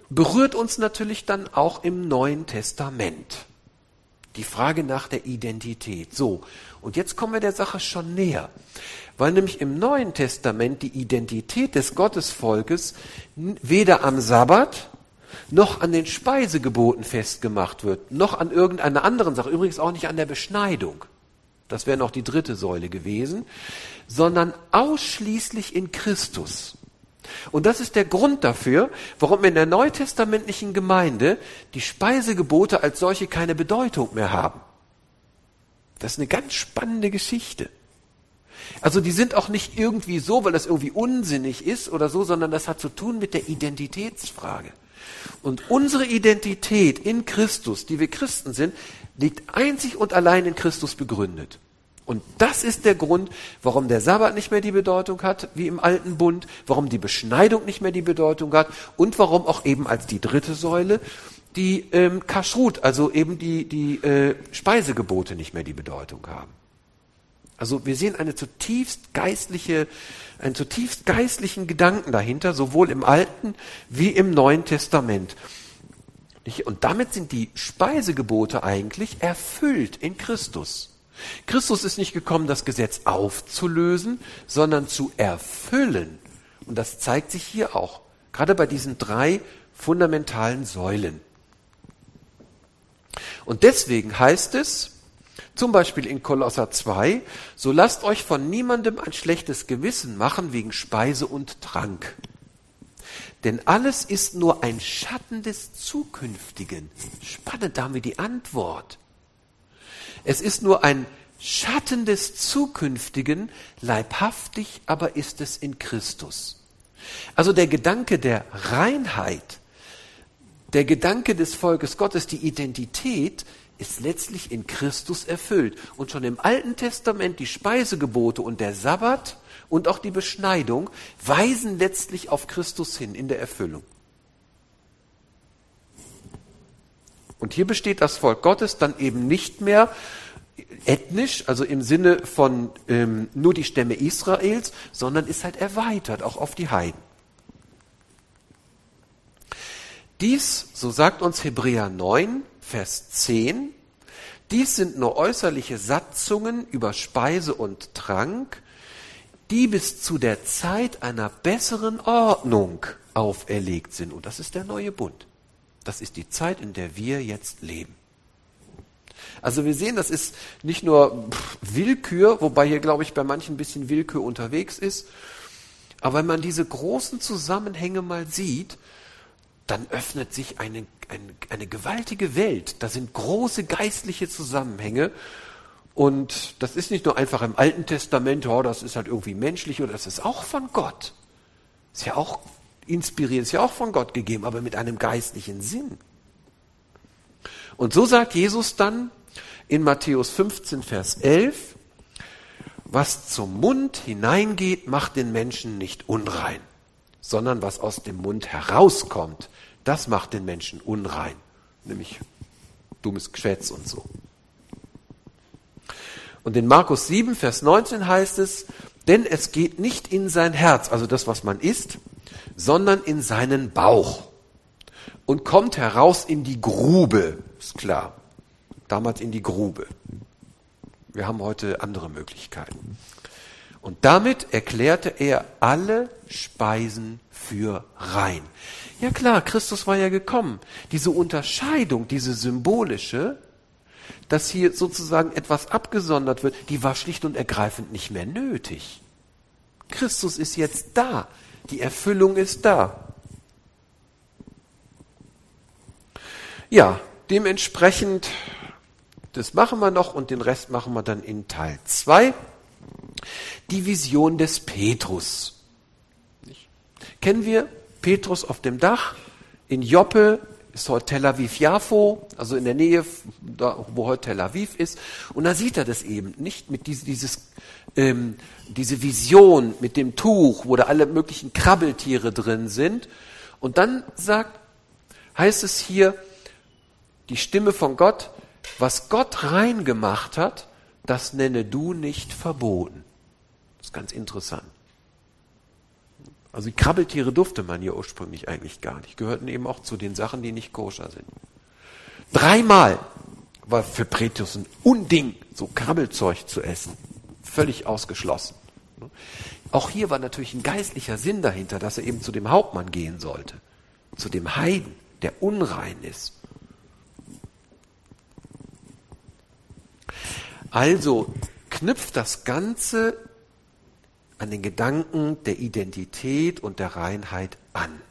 berührt uns natürlich dann auch im Neuen Testament. Die Frage nach der Identität. So, und jetzt kommen wir der Sache schon näher. Weil nämlich im Neuen Testament die Identität des Gottesvolkes weder am Sabbat noch an den Speisegeboten festgemacht wird, noch an irgendeiner anderen Sache, übrigens auch nicht an der Beschneidung. Das wäre noch die dritte Säule gewesen, sondern ausschließlich in Christus. Und das ist der Grund dafür, warum in der neutestamentlichen Gemeinde die Speisegebote als solche keine Bedeutung mehr haben. Das ist eine ganz spannende Geschichte. Also die sind auch nicht irgendwie so, weil das irgendwie unsinnig ist oder so, sondern das hat zu tun mit der Identitätsfrage. Und unsere Identität in Christus, die wir Christen sind, liegt einzig und allein in Christus begründet. Und das ist der Grund, warum der Sabbat nicht mehr die Bedeutung hat, wie im alten Bund, warum die Beschneidung nicht mehr die Bedeutung hat und warum auch eben als die dritte Säule die ähm, Kashrut, also eben die, die äh, Speisegebote nicht mehr die Bedeutung haben. Also wir sehen eine zutiefst geistliche, einen zutiefst geistlichen Gedanken dahinter, sowohl im Alten wie im Neuen Testament. Und damit sind die Speisegebote eigentlich erfüllt in Christus. Christus ist nicht gekommen, das Gesetz aufzulösen, sondern zu erfüllen. Und das zeigt sich hier auch, gerade bei diesen drei fundamentalen Säulen. Und deswegen heißt es, zum Beispiel in Kolosser 2, so lasst euch von niemandem ein schlechtes Gewissen machen wegen Speise und Trank. Denn alles ist nur ein Schatten des Zukünftigen. Spannend, da haben wir die Antwort. Es ist nur ein Schatten des Zukünftigen, leibhaftig aber ist es in Christus. Also der Gedanke der Reinheit, der Gedanke des Volkes Gottes, die Identität ist letztlich in Christus erfüllt. Und schon im Alten Testament die Speisegebote und der Sabbat und auch die Beschneidung weisen letztlich auf Christus hin in der Erfüllung. Und hier besteht das Volk Gottes dann eben nicht mehr ethnisch, also im Sinne von ähm, nur die Stämme Israels, sondern ist halt erweitert auch auf die Heiden. Dies, so sagt uns Hebräer 9, Vers 10, dies sind nur äußerliche Satzungen über Speise und Trank, die bis zu der Zeit einer besseren Ordnung auferlegt sind. Und das ist der neue Bund. Das ist die Zeit, in der wir jetzt leben. Also wir sehen, das ist nicht nur Willkür, wobei hier, glaube ich, bei manchen ein bisschen Willkür unterwegs ist. Aber wenn man diese großen Zusammenhänge mal sieht, dann öffnet sich eine, eine, eine gewaltige Welt. Da sind große geistliche Zusammenhänge. Und das ist nicht nur einfach im Alten Testament, oh, das ist halt irgendwie menschlich oder das ist auch von Gott. Ist ja auch inspiriert, ist ja auch von Gott gegeben, aber mit einem geistlichen Sinn. Und so sagt Jesus dann in Matthäus 15, Vers 11, was zum Mund hineingeht, macht den Menschen nicht unrein sondern was aus dem Mund herauskommt, das macht den Menschen unrein, nämlich dummes Geschwätz und so. Und in Markus 7, Vers 19 heißt es, denn es geht nicht in sein Herz, also das, was man isst, sondern in seinen Bauch und kommt heraus in die Grube, ist klar. Damals in die Grube. Wir haben heute andere Möglichkeiten. Und damit erklärte er alle Speisen für rein. Ja klar, Christus war ja gekommen. Diese Unterscheidung, diese symbolische, dass hier sozusagen etwas abgesondert wird, die war schlicht und ergreifend nicht mehr nötig. Christus ist jetzt da. Die Erfüllung ist da. Ja, dementsprechend, das machen wir noch und den Rest machen wir dann in Teil 2 die Vision des Petrus. Kennen wir Petrus auf dem Dach in Joppe, ist heute Tel Aviv Jafo, also in der Nähe, da, wo heute Tel Aviv ist. Und da sieht er das eben nicht mit dieses, dieses ähm, diese Vision mit dem Tuch, wo da alle möglichen Krabbeltiere drin sind. Und dann sagt, heißt es hier, die Stimme von Gott, was Gott rein gemacht hat, das nenne du nicht verboten. Das ist ganz interessant. Also die Krabbeltiere durfte man hier ursprünglich eigentlich gar nicht. Gehörten eben auch zu den Sachen, die nicht koscher sind. Dreimal war für Pretius ein Unding, so Krabbelzeug zu essen. Völlig ausgeschlossen. Auch hier war natürlich ein geistlicher Sinn dahinter, dass er eben zu dem Hauptmann gehen sollte. Zu dem Heiden, der unrein ist. Also knüpft das Ganze an den Gedanken der Identität und der Reinheit an.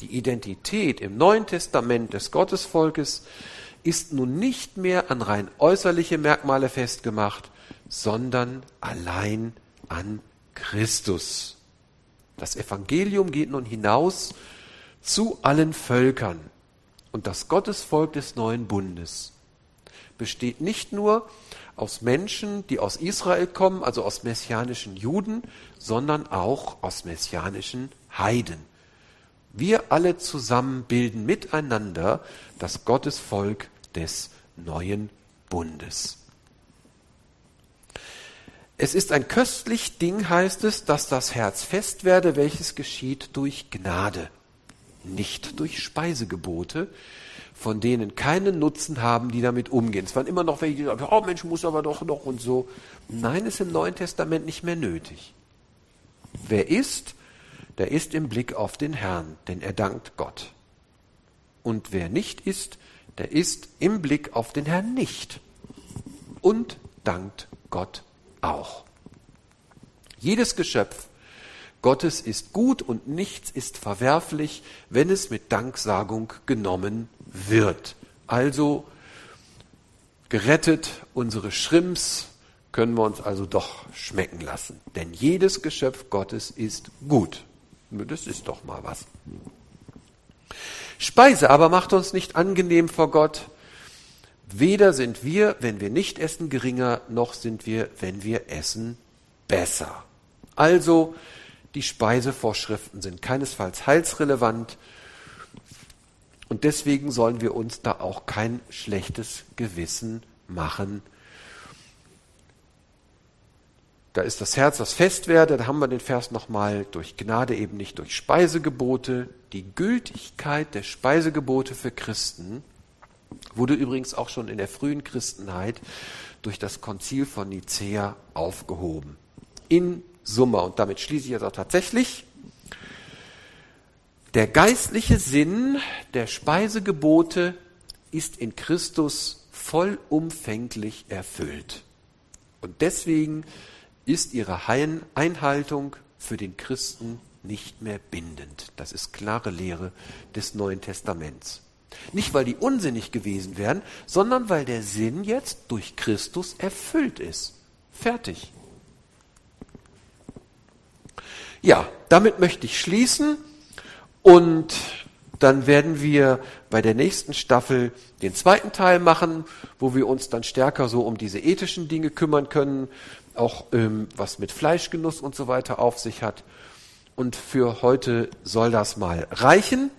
Die Identität im Neuen Testament des Gottesvolkes ist nun nicht mehr an rein äußerliche Merkmale festgemacht, sondern allein an Christus. Das Evangelium geht nun hinaus zu allen Völkern. Und das Gottesvolk des neuen Bundes besteht nicht nur aus Menschen, die aus Israel kommen, also aus messianischen Juden, sondern auch aus messianischen Heiden. Wir alle zusammen bilden miteinander das Gottesvolk des neuen Bundes. Es ist ein köstlich Ding, heißt es, dass das Herz fest werde, welches geschieht durch Gnade, nicht durch Speisegebote, von denen keinen Nutzen haben, die damit umgehen. Es waren immer noch welche, die sagen, oh Mensch, muss aber doch noch und so. Nein, ist im Neuen Testament nicht mehr nötig. Wer isst, der ist im Blick auf den Herrn, denn er dankt Gott. Und wer nicht isst, der ist im Blick auf den Herrn nicht und dankt Gott auch. Jedes Geschöpf Gottes ist gut und nichts ist verwerflich, wenn es mit Danksagung genommen wird. Also gerettet, unsere Schrimps können wir uns also doch schmecken lassen. Denn jedes Geschöpf Gottes ist gut. Das ist doch mal was. Speise aber macht uns nicht angenehm vor Gott. Weder sind wir, wenn wir nicht essen, geringer, noch sind wir, wenn wir essen, besser. Also, die Speisevorschriften sind keinesfalls heilsrelevant und deswegen sollen wir uns da auch kein schlechtes Gewissen machen. Da ist das Herz, das fest werde, da haben wir den Vers nochmal, durch Gnade eben nicht durch Speisegebote. Die Gültigkeit der Speisegebote für Christen wurde übrigens auch schon in der frühen Christenheit durch das Konzil von Nicea aufgehoben. In Summe, und damit schließe ich jetzt auch tatsächlich, der geistliche Sinn der Speisegebote ist in Christus vollumfänglich erfüllt. Und deswegen ist ihre Einhaltung für den Christen nicht mehr bindend. Das ist klare Lehre des Neuen Testaments. Nicht, weil die unsinnig gewesen wären, sondern weil der Sinn jetzt durch Christus erfüllt ist. Fertig. Ja, damit möchte ich schließen und dann werden wir bei der nächsten Staffel den zweiten Teil machen, wo wir uns dann stärker so um diese ethischen Dinge kümmern können, auch ähm, was mit Fleischgenuss und so weiter auf sich hat. Und für heute soll das mal reichen.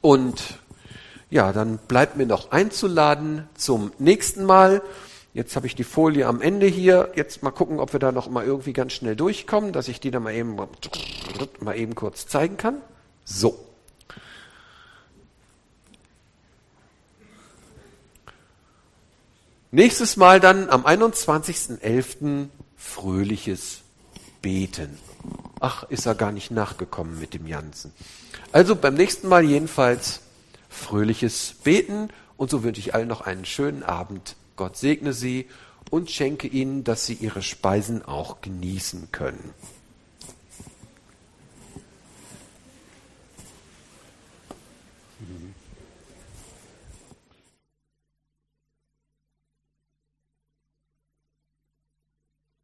Und ja, dann bleibt mir noch einzuladen zum nächsten Mal. Jetzt habe ich die Folie am Ende hier. Jetzt mal gucken, ob wir da noch mal irgendwie ganz schnell durchkommen, dass ich die dann mal eben, mal eben kurz zeigen kann. So. Nächstes Mal dann am 21.11. fröhliches Beten. Ach, ist er gar nicht nachgekommen mit dem Jansen. Also beim nächsten Mal jedenfalls fröhliches Beten und so wünsche ich allen noch einen schönen Abend. Gott segne Sie und schenke Ihnen, dass Sie Ihre Speisen auch genießen können.